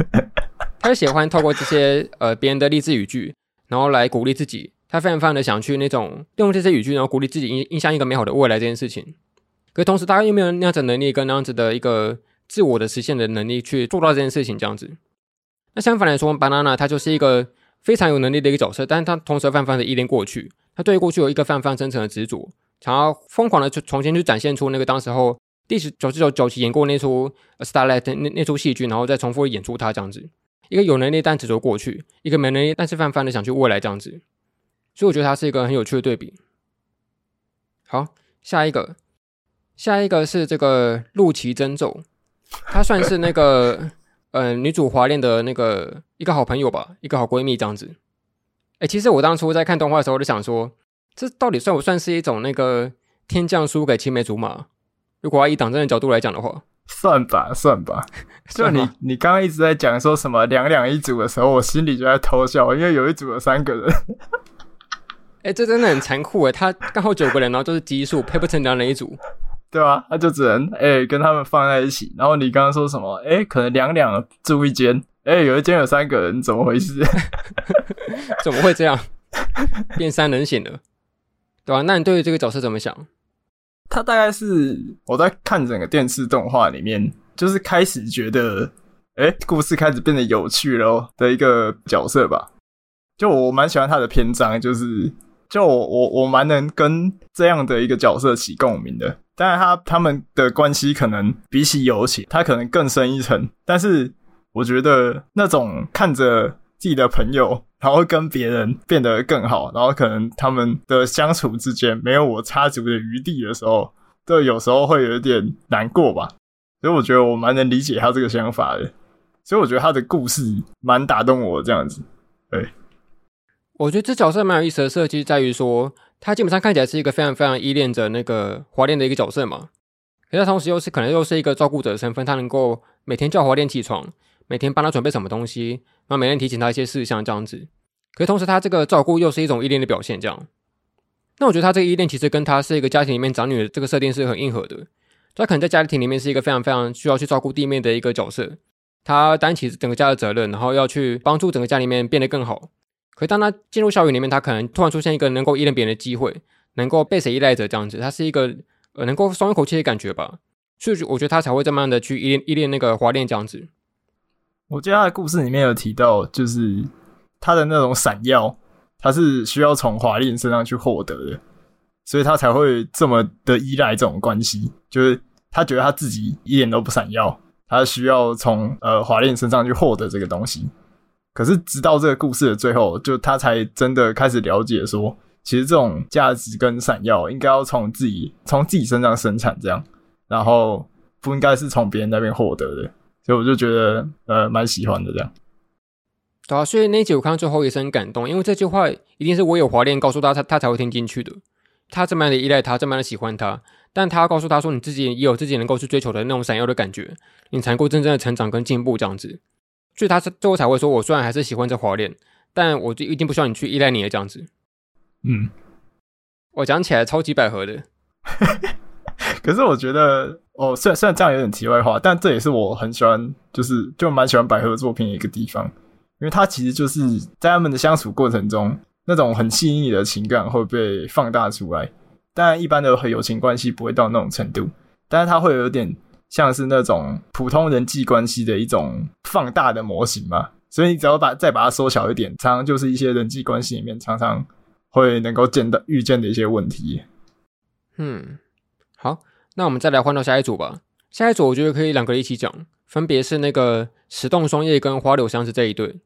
他就喜欢透过这些呃别人的励志语句，然后来鼓励自己。他非常非常的想去那种用这些语句，然后鼓励自己印印象一个美好的未来这件事情。可是同时，他又没有那样子的能力跟那样子的一个自我的实现的能力去做到这件事情这样子。那相反来说，Banana 他就是一个非常有能力的一个角色，但是他同时泛泛的依恋过去，他对于过去有一个非常非常真诚的执着，想要疯狂的去重新去展现出那个当时候第十九十九九期演过那出 Starlight 那那出戏剧，然后再重复演出他这样子。一个有能力但执着过去，一个没能力但是泛泛的想去未来这样子。所以我觉得它是一个很有趣的对比。好，下一个，下一个是这个鹿崎真奏，她算是那个呃女主华恋的那个一个好朋友吧，一个好闺蜜这样子。哎，其实我当初在看动画的时候，我就想说，这到底算不算是一种那个天降输给青梅竹马？如果要以党争的角度来讲的话，算吧，算吧。就你你刚刚一直在讲说什么两两一组的时候，我心里就在偷笑，因为有一组有三个人。哎、欸，这真的很残酷哎！他刚好九个人，然后就是奇数，配不成两人一组，对吧、啊？他就只能哎、欸、跟他们放在一起。然后你刚刚说什么？哎、欸，可能两两住一间，哎、欸，有一间有三个人，怎么回事？怎么会这样？变三人行了，对吧、啊？那你对于这个角色怎么想？他大概是我在看整个电视动画里面，就是开始觉得，哎、欸，故事开始变得有趣了的一个角色吧。就我蛮喜欢他的篇章，就是。就我我我蛮能跟这样的一个角色起共鸣的，当然他他们的关系可能比起友情，他可能更深一层。但是我觉得那种看着自己的朋友，然后跟别人变得更好，然后可能他们的相处之间没有我插足的余地的时候，都有时候会有一点难过吧。所以我觉得我蛮能理解他这个想法的。所以我觉得他的故事蛮打动我这样子，对。我觉得这角色蛮有意思的设计，在于说他基本上看起来是一个非常非常依恋着那个华恋的一个角色嘛，可是他同时又是可能又是一个照顾者的身份，他能够每天叫华恋起床，每天帮他准备什么东西，然后每天提醒他一些事项这样子。可是同时他这个照顾又是一种依恋的表现，这样。那我觉得他这个依恋其实跟他是一个家庭里面长女的这个设定是很硬核的。他可能在家庭里面是一个非常非常需要去照顾弟妹的一个角色，他担起整个家的责任，然后要去帮助整个家里面变得更好。可当他进入校园里面，他可能突然出现一个能够依恋别人的机会，能够被谁依赖着这样子，他是一个呃能够松一口气的感觉吧。所以我觉得他才会这么样的去依恋依恋那个华恋这样子。我记得他的故事里面有提到，就是他的那种闪耀，他是需要从华恋身上去获得的，所以他才会这么的依赖这种关系。就是他觉得他自己一点都不闪耀，他需要从呃华恋身上去获得这个东西。可是，直到这个故事的最后，就他才真的开始了解说，其实这种价值跟闪耀应该要从自己从自己身上生产，这样，然后不应该是从别人那边获得的。所以我就觉得，呃，蛮喜欢的这样。对啊，所以那集我看到最后也是很感动，因为这句话一定是我有华恋告诉他，他他才会听进去的。他这么样的依赖他，这么样的喜欢他，但他告诉他说，你自己也有自己能够去追求的那种闪耀的感觉，你才能够真正的成长跟进步这样子。所以他是最后才会说：“我虽然还是喜欢这华恋，但我就一定不需要你去依赖你的这样子。”嗯，我讲起来超级百合的。可是我觉得，哦，虽然虽然这样有点题外话，但这也是我很喜欢，就是就蛮喜欢百合作品的一个地方，因为它其实就是在他们的相处过程中，那种很细腻的情感会被放大出来。当然，一般的友情关系不会到那种程度，但是它会有点。像是那种普通人际关系的一种放大的模型嘛，所以你只要把再把它缩小一点，常常就是一些人际关系里面常常会能够见到遇见的一些问题。嗯，好，那我们再来换到下一组吧。下一组我觉得可以两个一起讲，分别是那个石洞双叶跟花柳香是这一对，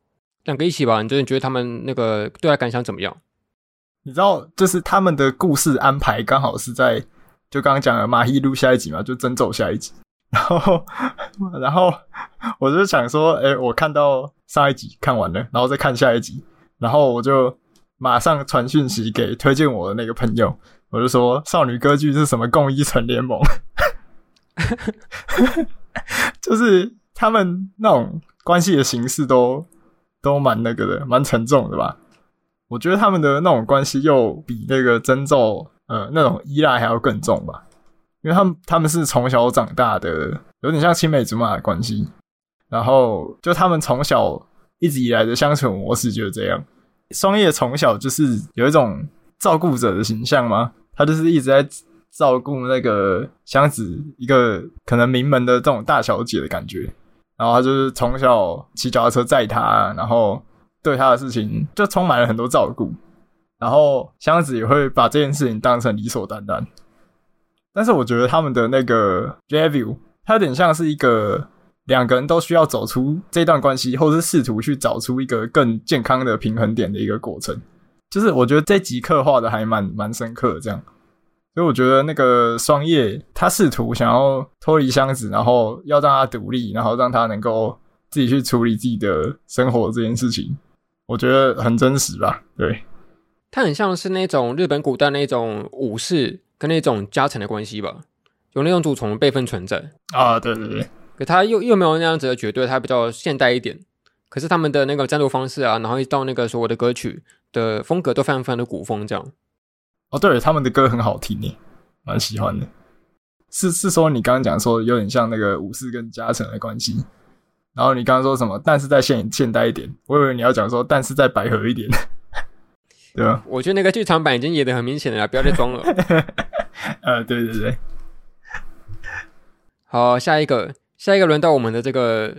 两个一起吧。你觉得你觉得他们那个对外感想怎么样？你知道，就是他们的故事安排刚好是在就刚刚讲的马希路下一集嘛，就真走下一集。然后，然后我就想说，哎，我看到上一集看完了，然后再看下一集，然后我就马上传讯息给推荐我的那个朋友，我就说少女歌剧是什么共一城联盟，就是他们那种关系的形式都都蛮那个的，蛮沉重的吧？我觉得他们的那种关系又比那个征兆呃那种依赖还要更重吧。因为他们他们是从小长大的，有点像青梅竹马的关系。然后就他们从小一直以来的相处模式就是这样。双叶从小就是有一种照顾者的形象嘛，他就是一直在照顾那个箱子，一个可能名门的这种大小姐的感觉。然后他就是从小骑脚踏车载她，然后对她的事情就充满了很多照顾。然后箱子也会把这件事情当成理所当然。但是我觉得他们的那个 review，它有点像是一个两个人都需要走出这段关系，或者是试图去找出一个更健康的平衡点的一个过程。就是我觉得这集刻画的还蛮蛮深刻，这样。所以我觉得那个双叶，他试图想要脱离箱子，然后要让他独立，然后让他能够自己去处理自己的生活这件事情，我觉得很真实吧？对，他很像是那种日本古代那种武士。跟那种家臣的关系吧，有那种主从辈分存在啊，对对对，可他又又没有那样子的绝对，他比较现代一点。可是他们的那个战斗方式啊，然后一到那个所谓的歌曲的风格都非常非常的古风这样。哦，对，他们的歌很好听耶，蛮喜欢的。是是说你刚刚讲说有点像那个武士跟家臣的关系，然后你刚刚说什么？但是在现现代一点，我以为你要讲说但是在百合一点。对啊，我觉得那个剧场版已经演的很明显了，不要再装了。呃，对对对。好，下一个，下一个轮到我们的这个，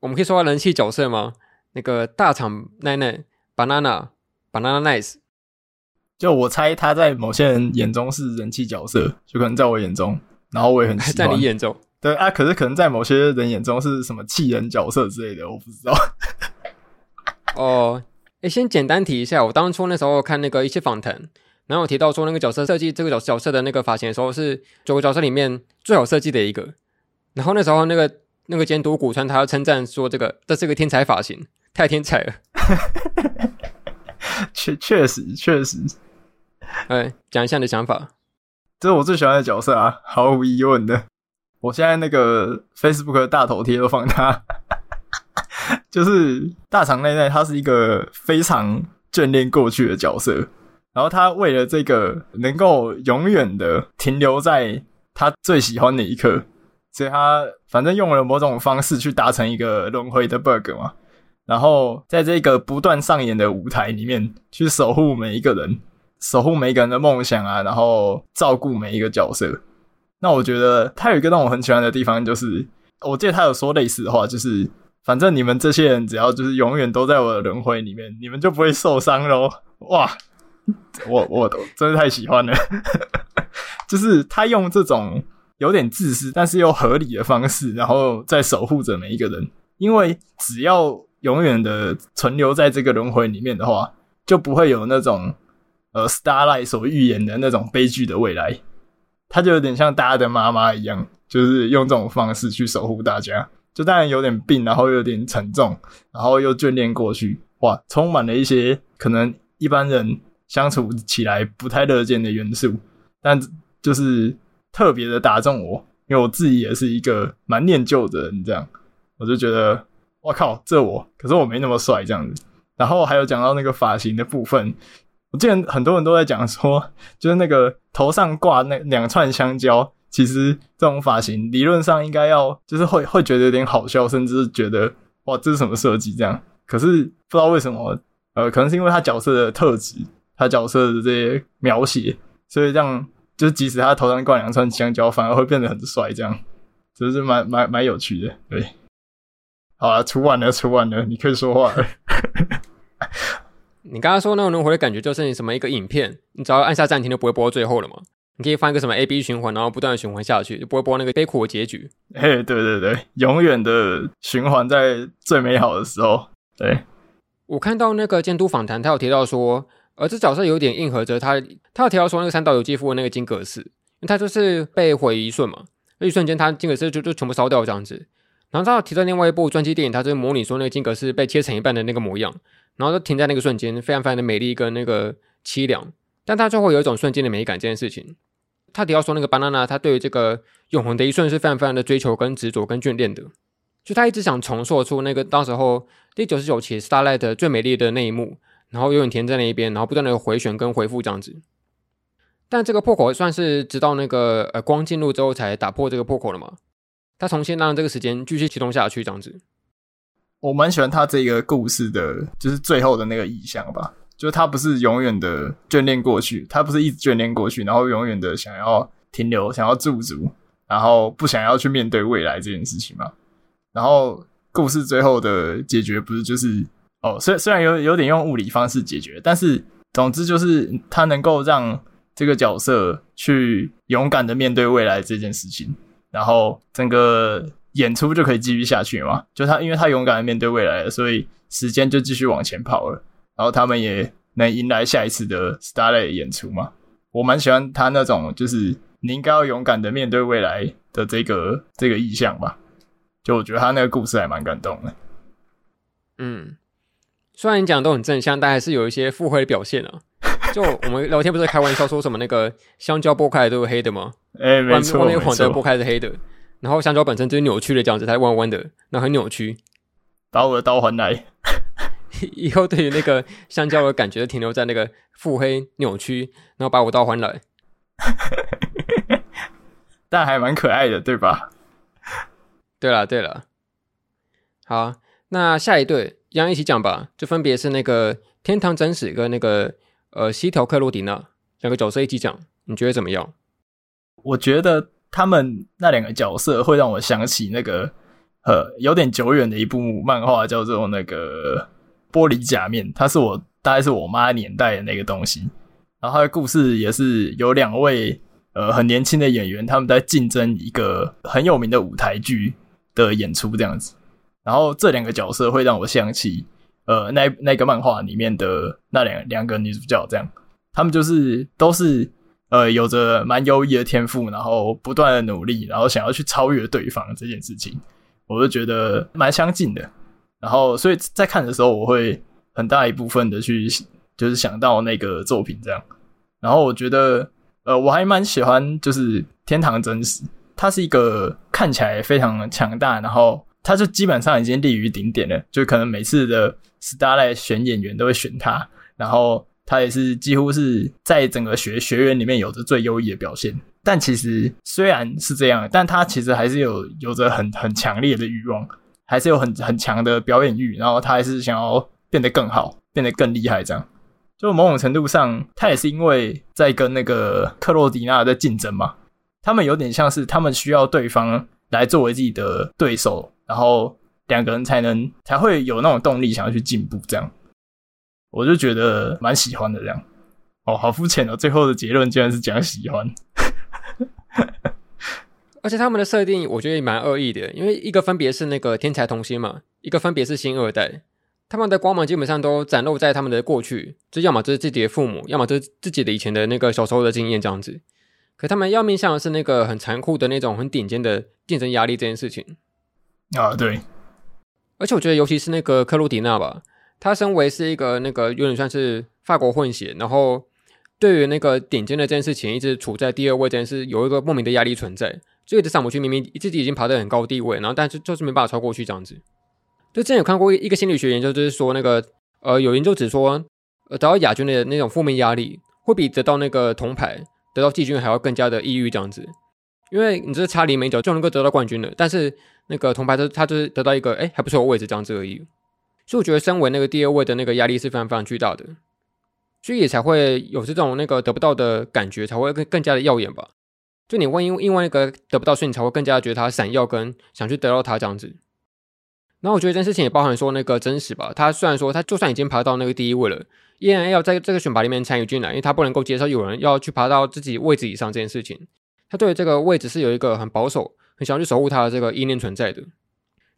我们可以说到人气角色吗？那个大厂奈奈，banana banana nice。就我猜他在某些人眼中是人气角色，就可能在我眼中，然后我也很喜欢。在你眼中，对啊，可是可能在某些人眼中是什么气人角色之类的，我不知道。哦。诶，先简单提一下，我当初那时候看那个一些访谈，然后我提到说那个角色设计这个角角色的那个发型的时候，是九个角色里面最好设计的一个。然后那时候那个那个监督古川他要称赞说这个这是个天才发型，太天才了。确确实确实，哎，讲一下你的想法。这是我最喜欢的角色啊，毫无疑问的。我现在那个 Facebook 的大头贴都放他。就是大厂奈奈，他是一个非常眷恋过去的角色，然后他为了这个能够永远的停留在他最喜欢的一刻，所以他反正用了某种方式去达成一个轮回的 bug 嘛，然后在这个不断上演的舞台里面去守护每一个人，守护每一个人的梦想啊，然后照顾每一个角色。那我觉得他有一个让我很喜欢的地方，就是我记得他有说类似的话，就是。反正你们这些人只要就是永远都在我的轮回里面，你们就不会受伤喽。哇，我我真的太喜欢了，就是他用这种有点自私但是又合理的方式，然后在守护着每一个人。因为只要永远的存留在这个轮回里面的话，就不会有那种呃 Starlight 所预言的那种悲剧的未来。他就有点像大家的妈妈一样，就是用这种方式去守护大家。就当然有点病，然后又有点沉重，然后又眷恋过去，哇，充满了一些可能一般人相处起来不太乐见的元素，但就是特别的打中我，因为我自己也是一个蛮念旧的人，这样我就觉得，哇靠，这我，可是我没那么帅这样子。然后还有讲到那个发型的部分，我记得很多人都在讲说，就是那个头上挂那两串香蕉。其实这种发型理论上应该要，就是会会觉得有点好笑，甚至觉得哇，这是什么设计这样？可是不知道为什么，呃，可能是因为他角色的特质，他角色的这些描写，所以这样就是即使他头上挂两串香蕉，反而会变得很帅，这样，就是蛮蛮蛮有趣的。对，好了，出完了，出完了，你可以说话了。你刚刚说那种轮回的感觉，就是你什么一个影片，你只要按下暂停，就不会播到最后了吗？你可以放一个什么 A B 循环，然后不断的循环下去，就不会播那个悲苦的结局。嘿，对对对，永远的循环在最美好的时候。对，我看到那个监督访谈，他有提到说，呃，这角色有点硬核着他，他有提到说那个三岛由纪夫的那个金阁寺，因为他就是被毁一瞬嘛，那一瞬间他金阁寺就就全部烧掉这样子。然后他提到另外一部传记电影，他就是模拟说那个金阁寺被切成一半的那个模样，然后就停在那个瞬间，非常非常的美丽跟那个凄凉，但他最后有一种瞬间的美感这件事情。他提到说那个巴娜娜，他对于这个永恒的一瞬是非常非常的追求跟执着跟眷恋的，就他一直想重塑出那个当时候第九十九期 Starlight 最美丽的那一幕，然后永远停在那一边，然后不断的回旋跟回复这样子。但这个破口算是直到那个呃光进入之后才打破这个破口了嘛？他重新让这个时间继续启动下去，这样子。我蛮喜欢他这个故事的，就是最后的那个意象吧。就他不是永远的眷恋过去，他不是一直眷恋过去，然后永远的想要停留，想要驻足，然后不想要去面对未来这件事情嘛。然后故事最后的解决不是就是哦，虽虽然有有点用物理方式解决，但是总之就是他能够让这个角色去勇敢的面对未来这件事情。然后整个演出就可以继续下去嘛？就他，因为他勇敢的面对未来了，所以时间就继续往前跑了。然后他们也能迎来下一次的 Starlight 演出嘛？我蛮喜欢他那种，就是你应该要勇敢的面对未来的这个这个意向吧。就我觉得他那个故事还蛮感动的。嗯，虽然你讲的都很正向，但还是有一些腹黑的表现啊。就我们聊天不是开玩笑说什么那个香蕉剥开来都是黑的吗？哎、欸，没错，外面黄的剥开是黑的，然后香蕉本身就是扭曲的这样子，它弯弯的，然后很扭曲。把我的刀还来。以后对于那个香蕉的感觉停留在那个腹黑扭曲，然后把我刀还来。但还蛮可爱的，对吧？对了对了，好，那下一对一样一起讲吧，就分别是那个天堂真史跟那个。呃，西条克洛迪娜两个角色一起讲，你觉得怎么样？我觉得他们那两个角色会让我想起那个呃有点久远的一部漫画，叫做那个《玻璃假面》，它是我大概是我妈年代的那个东西。然后它的故事也是有两位呃很年轻的演员，他们在竞争一个很有名的舞台剧的演出这样子。然后这两个角色会让我想起。呃，那那个漫画里面的那两两个女主角，这样，他们就是都是呃有着蛮优异的天赋，然后不断的努力，然后想要去超越对方这件事情，我就觉得蛮相近的。然后，所以在看的时候，我会很大一部分的去就是想到那个作品这样。然后，我觉得呃，我还蛮喜欢就是天堂真实，它是一个看起来非常强大，然后。他就基本上已经立于顶点了，就可能每次的 Starlight 选演员都会选他，然后他也是几乎是在整个学学院里面有着最优异的表现。但其实虽然是这样，但他其实还是有有着很很强烈的欲望，还是有很很强的表演欲，然后他还是想要变得更好，变得更厉害。这样，就某种程度上，他也是因为在跟那个克洛迪娜在竞争嘛，他们有点像是他们需要对方来作为自己的对手。然后两个人才能才会有那种动力，想要去进步，这样我就觉得蛮喜欢的。这样哦，好肤浅哦！最后的结论竟然是讲喜欢，而且他们的设定我觉得也蛮恶意的，因为一个分别是那个天才童星嘛，一个分别是星二代，他们的光芒基本上都展露在他们的过去，就要么就是自己的父母，要么就是自己的以前的那个小时候的经验这样子。可他们要面向的是那个很残酷的那种很顶尖的竞争压力这件事情。啊，对，而且我觉得，尤其是那个克鲁迪娜吧，她身为是一个那个有点算是法国混血，然后对于那个顶尖的这件事情，一直处在第二位这件事，有一个莫名的压力存在，就一直上不去。明明自己已经爬得很高地位，然后但是就是没办法超过去这样子。就之前有看过一个心理学研究，就是说那个呃，有研究指说，呃，得到亚军的那种负面压力，会比得到那个铜牌、得到季军还要更加的抑郁这样子。因为你这是差临门一脚就能够得到冠军了，但是那个铜牌他他就是得到一个哎还不错的位置这样子而已，所以我觉得身为那个第二位的那个压力是非常非常巨大的，所以也才会有这种那个得不到的感觉，才会更更加的耀眼吧。就你问因因为那个得不到，所以你才会更加觉得他闪耀跟想去得到他这样子。然后我觉得这件事情也包含说那个真实吧，他虽然说他就算已经爬到那个第一位了，依然要在这个选拔里面参与进来，因为他不能够接受有人要去爬到自己位置以上这件事情。他对于这个位置是有一个很保守、很想要去守护他的这个意念存在的，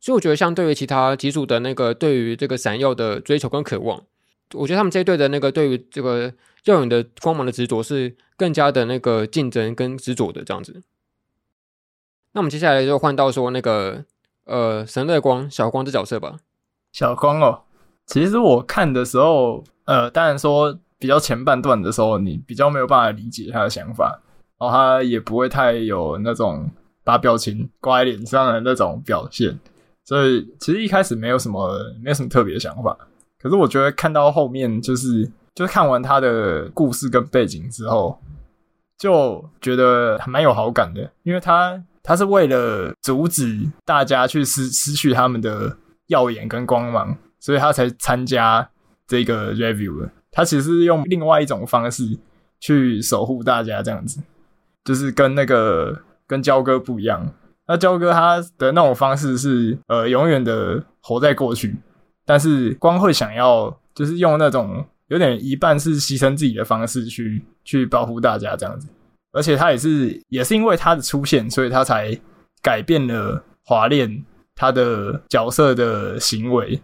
所以我觉得相对于其他几组的那个对于这个闪耀的追求跟渴望，我觉得他们这一队的那个对于这个耀眼的光芒的执着是更加的那个竞争跟执着的这样子。那我们接下来就换到说那个呃神乐光小光这角色吧。小光哦，其实我看的时候，呃，当然说比较前半段的时候，你比较没有办法理解他的想法，然后他也不会太有那种把表情挂在脸上的那种表现，所以其实一开始没有什么没有什么特别的想法。可是我觉得看到后面，就是就是看完他的故事跟背景之后，就觉得还蛮有好感的，因为他他是为了阻止大家去失失去他们的耀眼跟光芒，所以他才参加这个 review 的。他其实用另外一种方式去守护大家，这样子，就是跟那个跟焦哥不一样。那焦哥他的那种方式是呃永远的活在过去。但是光会想要，就是用那种有点一半是牺牲自己的方式去去保护大家这样子，而且他也是也是因为他的出现，所以他才改变了华恋他的角色的行为，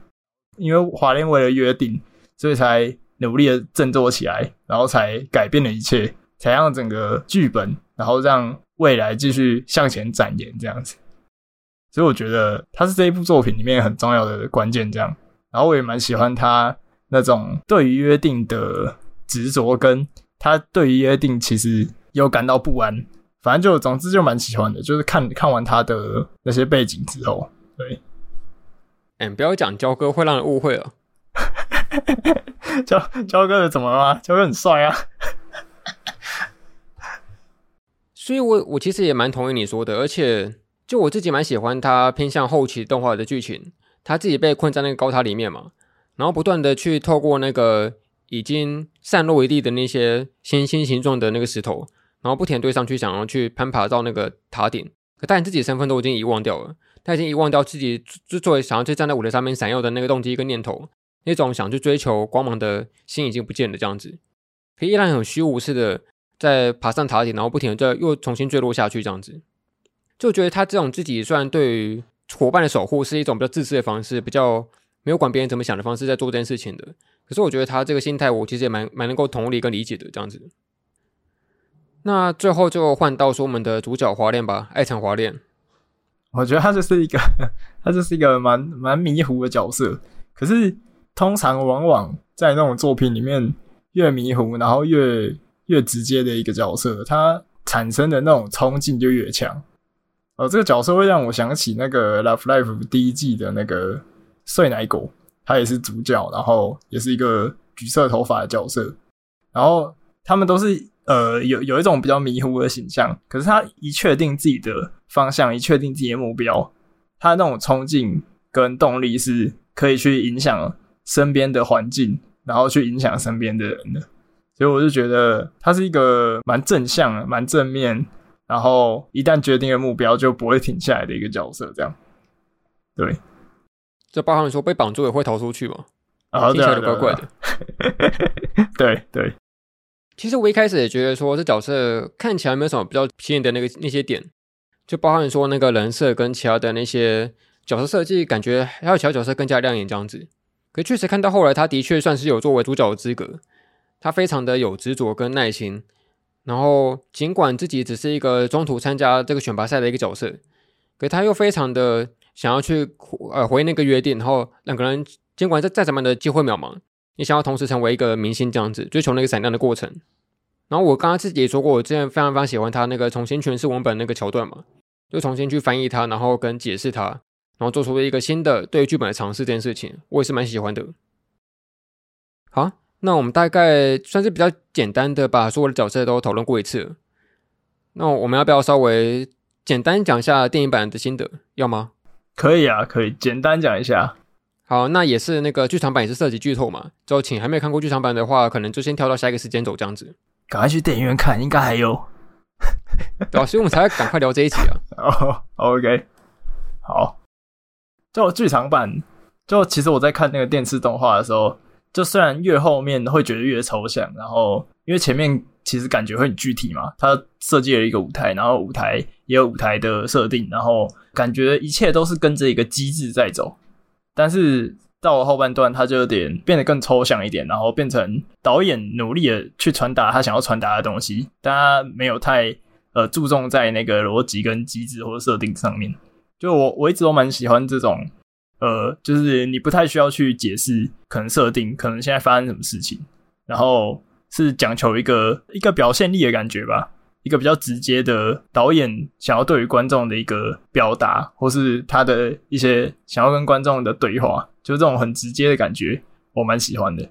因为华恋为了约定，所以才努力的振作起来，然后才改变了一切，才让整个剧本，然后让未来继续向前展延这样子。所以我觉得他是这一部作品里面很重要的关键，这样。然后我也蛮喜欢他那种对于约定的执着，跟他对于约定其实有感到不安。反正就总之就蛮喜欢的，就是看看完他的那些背景之后，对。哎，不要讲焦哥会让人误会了。焦焦哥的怎么了吗？焦哥很帅啊。所以我我其实也蛮同意你说的，而且就我自己蛮喜欢他偏向后期动画的剧情。他自己被困在那个高塔里面嘛，然后不断的去透过那个已经散落一地的那些星星形状的那个石头，然后不停堆上去，想要去攀爬到那个塔顶。可但自己身份都已经遗忘掉了，他已经遗忘掉自己就作为想要去站在舞台上面闪耀的那个动机跟念头，那种想去追求光芒的心已经不见了，这样子，可以依然很虚无似的在爬上塔顶，然后不停的再又重新坠落下去，这样子，就觉得他这种自己虽然对于。伙伴的守护是一种比较自私的方式，比较没有管别人怎么想的方式在做这件事情的。可是我觉得他这个心态，我其实也蛮蛮能够同理跟理解的这样子。那最后就换到说我们的主角华恋吧，爱场华恋。我觉得他就是一个，他就是一个蛮蛮迷糊的角色。可是通常往往在那种作品里面，越迷糊，然后越越直接的一个角色，他产生的那种冲劲就越强。哦，这个角色会让我想起那个《Love Life》第一季的那个碎奶狗，他也是主角，然后也是一个橘色头发的角色。然后他们都是呃有有一种比较迷糊的形象，可是他一确定自己的方向，一确定自己的目标，他那种冲劲跟动力是可以去影响身边的环境，然后去影响身边的人的。所以我就觉得他是一个蛮正向、蛮正面。然后一旦决定了目标，就不会停下来的一个角色，这样。对，这包含说被绑住也会逃出去嘛？啊，听起来怪怪的。对 对。其实我一开始也觉得说，这角色看起来没有什么比较吸引的那个那些点，就包含说那个人设跟其他的那些角色设计，感觉还有其他角色更加亮眼这样子。可确实看到后来，他的确算是有作为主角的资格，他非常的有执着跟耐心。然后，尽管自己只是一个中途参加这个选拔赛的一个角色，可他又非常的想要去呃回那个约定，然后两个人尽管再再怎么的机会渺茫，也想要同时成为一个明星这样子，追求那个闪亮的过程。然后我刚刚自己也说过，我之前非常非常喜欢他那个重新诠释文本那个桥段嘛，就重新去翻译它，然后跟解释它，然后做出了一个新的对于剧本的尝试这件事情，我也是蛮喜欢的。好。那我们大概算是比较简单的把所有的角色都讨论过一次。那我们要不要稍微简单讲一下电影版的心得？要吗？可以啊，可以简单讲一下。好，那也是那个剧场版也是涉及剧透嘛，就请还没有看过剧场版的话，可能就先跳到下一个时间轴这样子。赶快去电影院看，应该还有。对 啊，所以我们才会赶快聊这一集啊。哦，OK，好。就剧场版，就其实我在看那个电视动画的时候。就虽然越后面会觉得越抽象，然后因为前面其实感觉会很具体嘛，他设计了一个舞台，然后舞台也有舞台的设定，然后感觉一切都是跟着一个机制在走。但是到了后半段，他就有点变得更抽象一点，然后变成导演努力的去传达他想要传达的东西，但他没有太呃注重在那个逻辑跟机制或者设定上面，就我我一直都蛮喜欢这种，呃，就是你不太需要去解释可能设定，可能现在发生什么事情，然后是讲求一个一个表现力的感觉吧，一个比较直接的导演想要对于观众的一个表达，或是他的一些想要跟观众的对话，就这种很直接的感觉，我蛮喜欢的。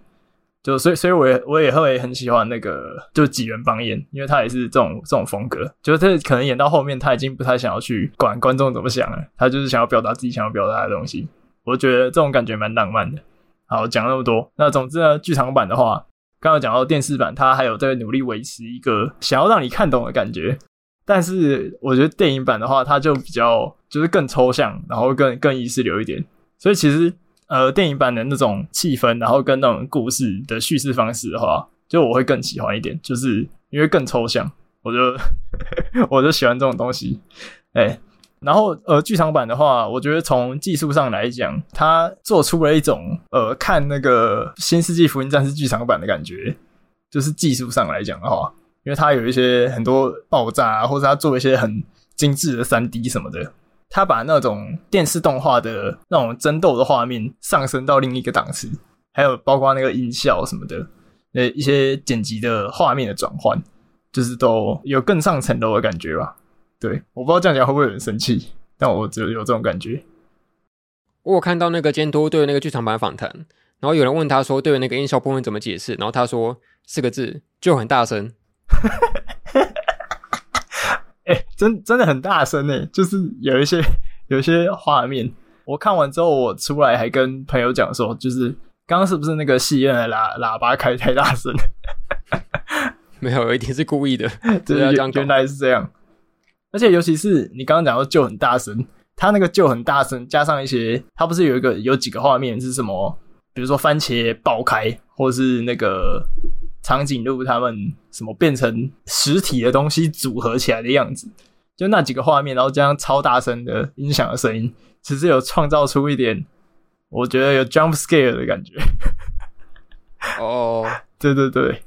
就所以，所以我也我也会很喜欢那个，就几元邦彦，因为他也是这种这种风格。就是他可能演到后面，他已经不太想要去管观众怎么想了，他就是想要表达自己想要表达的东西。我觉得这种感觉蛮浪漫的。好，讲那么多，那总之呢，剧场版的话，刚刚讲到电视版，它还有在努力维持一个想要让你看懂的感觉。但是我觉得电影版的话，它就比较就是更抽象，然后更更意识流一点。所以其实。呃，电影版的那种气氛，然后跟那种故事的叙事方式的话，就我会更喜欢一点，就是因为更抽象，我就 我就喜欢这种东西。哎、然后呃，剧场版的话，我觉得从技术上来讲，它做出了一种呃，看那个《新世纪福音战士》剧场版的感觉，就是技术上来讲的话，因为它有一些很多爆炸啊，或者它做一些很精致的三 D 什么的。它把那种电视动画的那种争斗的画面上升到另一个档次，还有包括那个音效什么的，呃，一些剪辑的画面的转换，就是都有更上层楼的感觉吧。对，我不知道这样讲会不会有人生气，但我只有有这种感觉。我有看到那个监督对那个剧场版访谈，然后有人问他说，对那个音效部分怎么解释，然后他说四个字，就很大声。哎、欸，真真的很大声哎，就是有一些有一些画面，我看完之后，我出来还跟朋友讲说，就是刚刚是不是那个戏院的喇喇叭开太大声？没有，一定是故意的，就是原来是这样。而且尤其是你刚刚讲到就很大声，他那个就很大声，加上一些，他不是有一个有几个画面是什么？比如说番茄爆开，或是那个。长颈鹿他们什么变成实体的东西组合起来的样子，就那几个画面，然后这样超大声的音响的声音，其实有创造出一点，我觉得有 jump scare 的感觉。哦，对对对，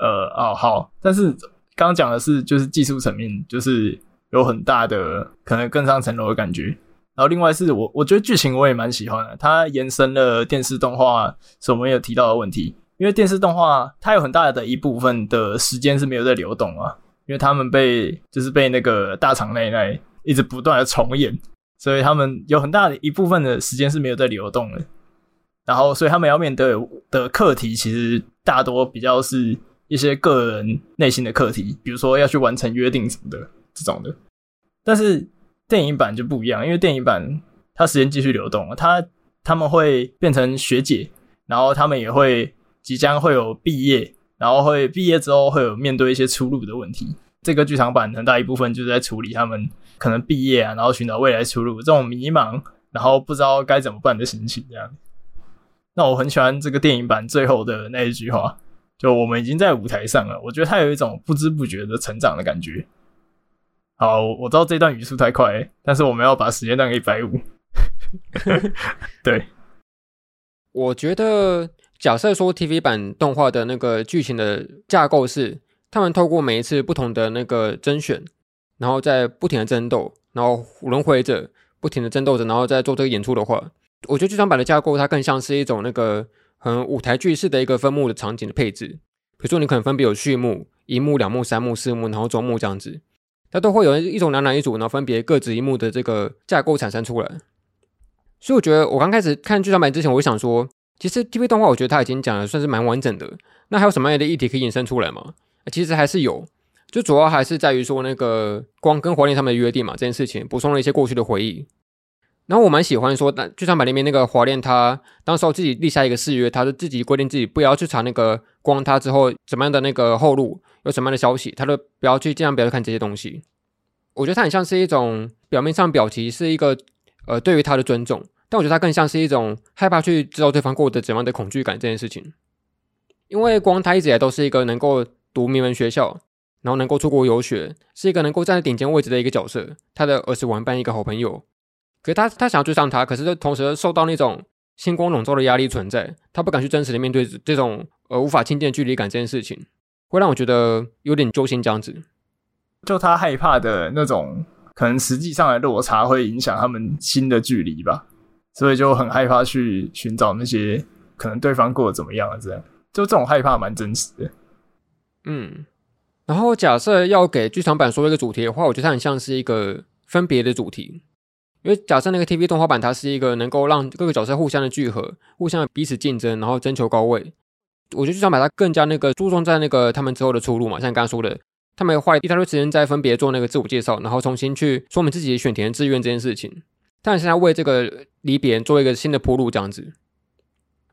呃，哦好，但是刚刚讲的是就是技术层面，就是有很大的可能更上层楼的感觉。然后另外是我我觉得剧情我也蛮喜欢的，它延伸了电视动画所我们有提到的问题。因为电视动画它有很大的一部分的时间是没有在流动啊，因为他们被就是被那个大场内内一直不断的重演，所以他们有很大的一部分的时间是没有在流动的。然后，所以他们要面对的课题其实大多比较是一些个人内心的课题，比如说要去完成约定什么的这种的。但是电影版就不一样，因为电影版它时间继续流动，它他们会变成学姐，然后他们也会。即将会有毕业，然后会毕业之后会有面对一些出路的问题。这个剧场版很大一部分就是在处理他们可能毕业啊，然后寻找未来出路这种迷茫，然后不知道该怎么办的心情。这样，那我很喜欢这个电影版最后的那一句话，就我们已经在舞台上了。我觉得它有一种不知不觉的成长的感觉。好，我知道这段语速太快，但是我们要把时间让给一百五。对，我觉得。假设说 TV 版动画的那个剧情的架构是，他们透过每一次不同的那个甄选，然后在不停的争斗，然后轮回着不停的争斗着，然后再做这个演出的话，我觉得剧场版的架构它更像是一种那个很舞台剧式的一个分幕的场景的配置。比如说你可能分别有序幕、一幕、两幕、三幕、四幕，然后终幕这样子，它都会有一种两两一组，然后分别各执一幕的这个架构产生出来。所以我觉得我刚开始看剧场版之前，我就想说。其实 TV 动画，我觉得它已经讲的算是蛮完整的。那还有什么样的议题可以引申出来吗？其实还是有，就主要还是在于说那个光跟华恋他们的约定嘛，这件事情补充了一些过去的回忆。然后我蛮喜欢说，那剧场版里面那个华恋，他当时候自己立下一个誓约，他就自己规定自己不要去查那个光他之后怎么样的那个后路，有什么样的消息，他都不要去，尽量不要去看这些东西。我觉得他很像是一种表面上表题是一个呃对于他的尊重。但我觉得他更像是一种害怕去知道对方过得怎样的恐惧感这件事情，因为光他一直以来都是一个能够读名门学校，然后能够出国游学，是一个能够站在顶尖位置的一个角色。他的儿时玩伴一个好朋友，可是他他想要追上他，可是同时受到那种星光笼罩的压力存在，他不敢去真实的面对这种呃无法亲近的距离感这件事情，会让我觉得有点揪心这样子。就他害怕的那种可能实际上的落差会影响他们心的距离吧，所以就很害怕去寻找那些可能对方过得怎么样啊，这样就这种害怕蛮真实的。嗯，然后假设要给剧场版说一个主题的话，我觉得它很像是一个分别的主题，因为假设那个 TV 动画版它是一个能够让各个角色互相的聚合、互相彼此竞争，然后争求高位。我觉得剧场版它更加那个注重在那个他们之后的出路嘛，像你刚刚说的，他们花一大堆时间在分别做那个自我介绍，然后重新去说明自己选填志愿这件事情，但是他为这个离别做一个新的铺路这样子。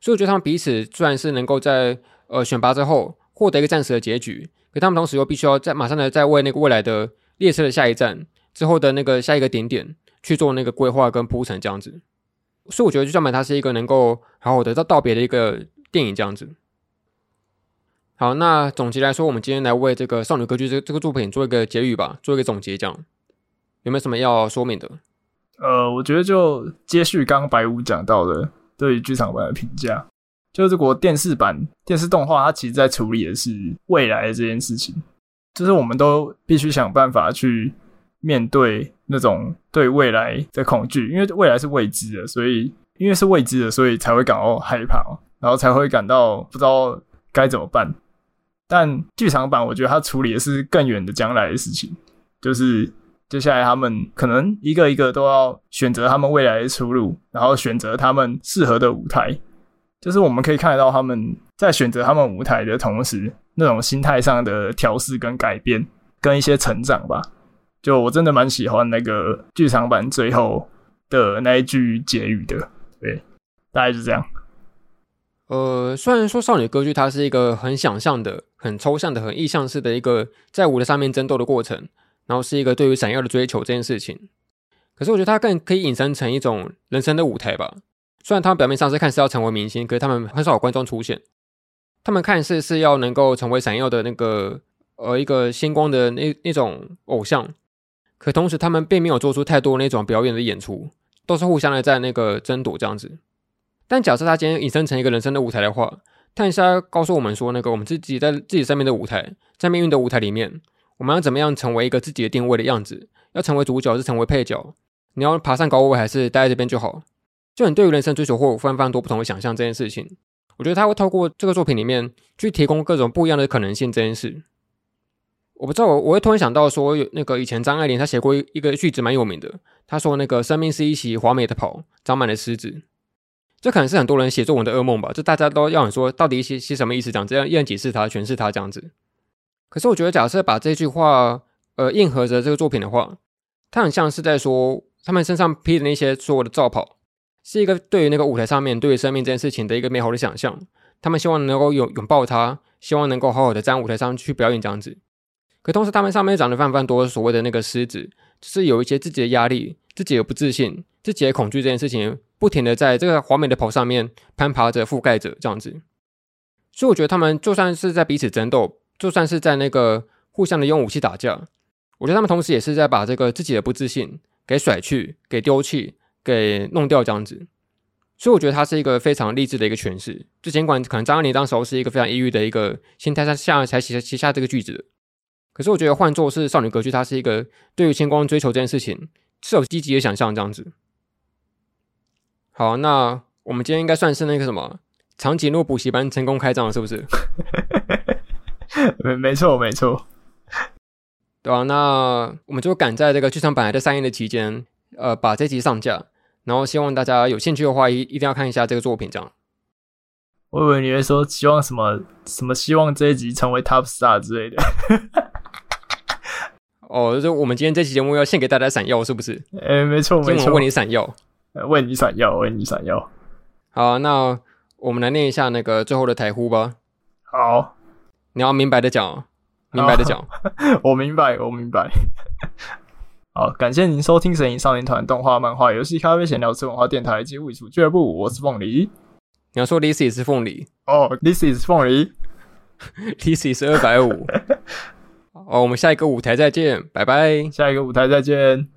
所以我觉得他们彼此虽然是能够在呃选拔之后。获得一个暂时的结局，可他们同时又必须要在马上的在为那个未来的列车的下一站之后的那个下一个点点去做那个规划跟铺陈这样子，所以我觉得剧场版它是一个能够好好的到道别的一个电影这样子。好，那总结来说，我们今天来为这个少女歌剧这这个作品做一个结语吧，做一个总结，这样有没有什么要说明的？呃，我觉得就接续刚刚白屋讲到的对剧场版的评价。就是国电视版电视动画，它其实在处理的是未来的这件事情，就是我们都必须想办法去面对那种对未来的恐惧，因为未来是未知的，所以因为是未知的，所以才会感到害怕，然后才会感到不知道该怎么办。但剧场版，我觉得它处理的是更远的将来的事情，就是接下来他们可能一个一个都要选择他们未来的出路，然后选择他们适合的舞台。就是我们可以看得到他们在选择他们舞台的同时，那种心态上的调试跟改变，跟一些成长吧。就我真的蛮喜欢那个剧场版最后的那一句结语的，对，大概是这样。呃，虽然说少女歌剧它是一个很想象的、很抽象的、很意象式的一个在舞台上面争斗的过程，然后是一个对于闪耀的追求这件事情，可是我觉得它更可以引申成一种人生的舞台吧。虽然他们表面上是看似要成为明星，可是他们很少有观众出现。他们看似是要能够成为闪耀的那个呃一个星光的那那种偶像，可同时他们并没有做出太多那种表演的演出，都是互相的在那个争夺这样子。但假设他今天引申成一个人生的舞台的话，他是要告诉我们说，那个我们自己在自己身边的舞台，在命运的舞台里面，我们要怎么样成为一个自己的定位的样子？要成为主角，还是成为配角？你要爬上高位，还是待在这边就好？就你对于人生追求会有非常非常多不同的想象这件事情，我觉得他会透过这个作品里面去提供各种不一样的可能性这件事。我不知道我我会突然想到说，有那个以前张爱玲她写过一个句子蛮有名的，她说那个生命是一袭华美的袍，长满了虱子。这可能是很多人写作文的噩梦吧？就大家都要你说到底写写什么意思，讲这样一人解释他，诠释他这样子。可是我觉得假设把这句话呃硬合着这个作品的话，它很像是在说他们身上披的那些所有的罩袍。是一个对于那个舞台上面对于生命这件事情的一个美好的想象，他们希望能够拥拥抱它，希望能够好好的在舞台上去表演这样子。可同时，他们上面长得非常非常多所谓的那个狮子，就是有一些自己的压力、自己的不自信、自己的恐惧这件事情，不停的在这个华美的跑上面攀爬着、覆盖着这样子。所以我觉得他们就算是在彼此争斗，就算是在那个互相的用武器打架，我觉得他们同时也是在把这个自己的不自信给甩去、给丢弃。给弄掉这样子，所以我觉得它是一个非常励志的一个诠释。就尽管可能张爱玲当时候是一个非常抑郁的一个心态下才写写下这个句子，可是我觉得换作是少女歌剧，它是一个对于星光追求这件事情是有积极的想象这样子。好，那我们今天应该算是那个什么长颈鹿补习班成功开张了，是不是？没没错没错，对啊，那我们就赶在这个剧场版还在上映的期间，呃，把这集上架。然后希望大家有兴趣的话，一一定要看一下这个作品。这样，我以为你会说希望什么什么，希望这一集成为 Top Star 之类的。哦，就我们今天这期节目要献给大家闪耀，是不是？哎，没错没错，为你闪耀，为你闪耀，为你闪耀。好，那我们来念一下那个最后的台呼吧。好，你要明白的讲，明白的讲。我明白，我明白。好，感谢您收听神隐少年团动画、漫画、游戏、咖啡闲聊吃文化电台及物理俱乐部。我是凤梨。你要说 This is 凤梨哦，This is 凤梨，This is 二百五。哦，我们下一个舞台再见，拜拜。下一个舞台再见。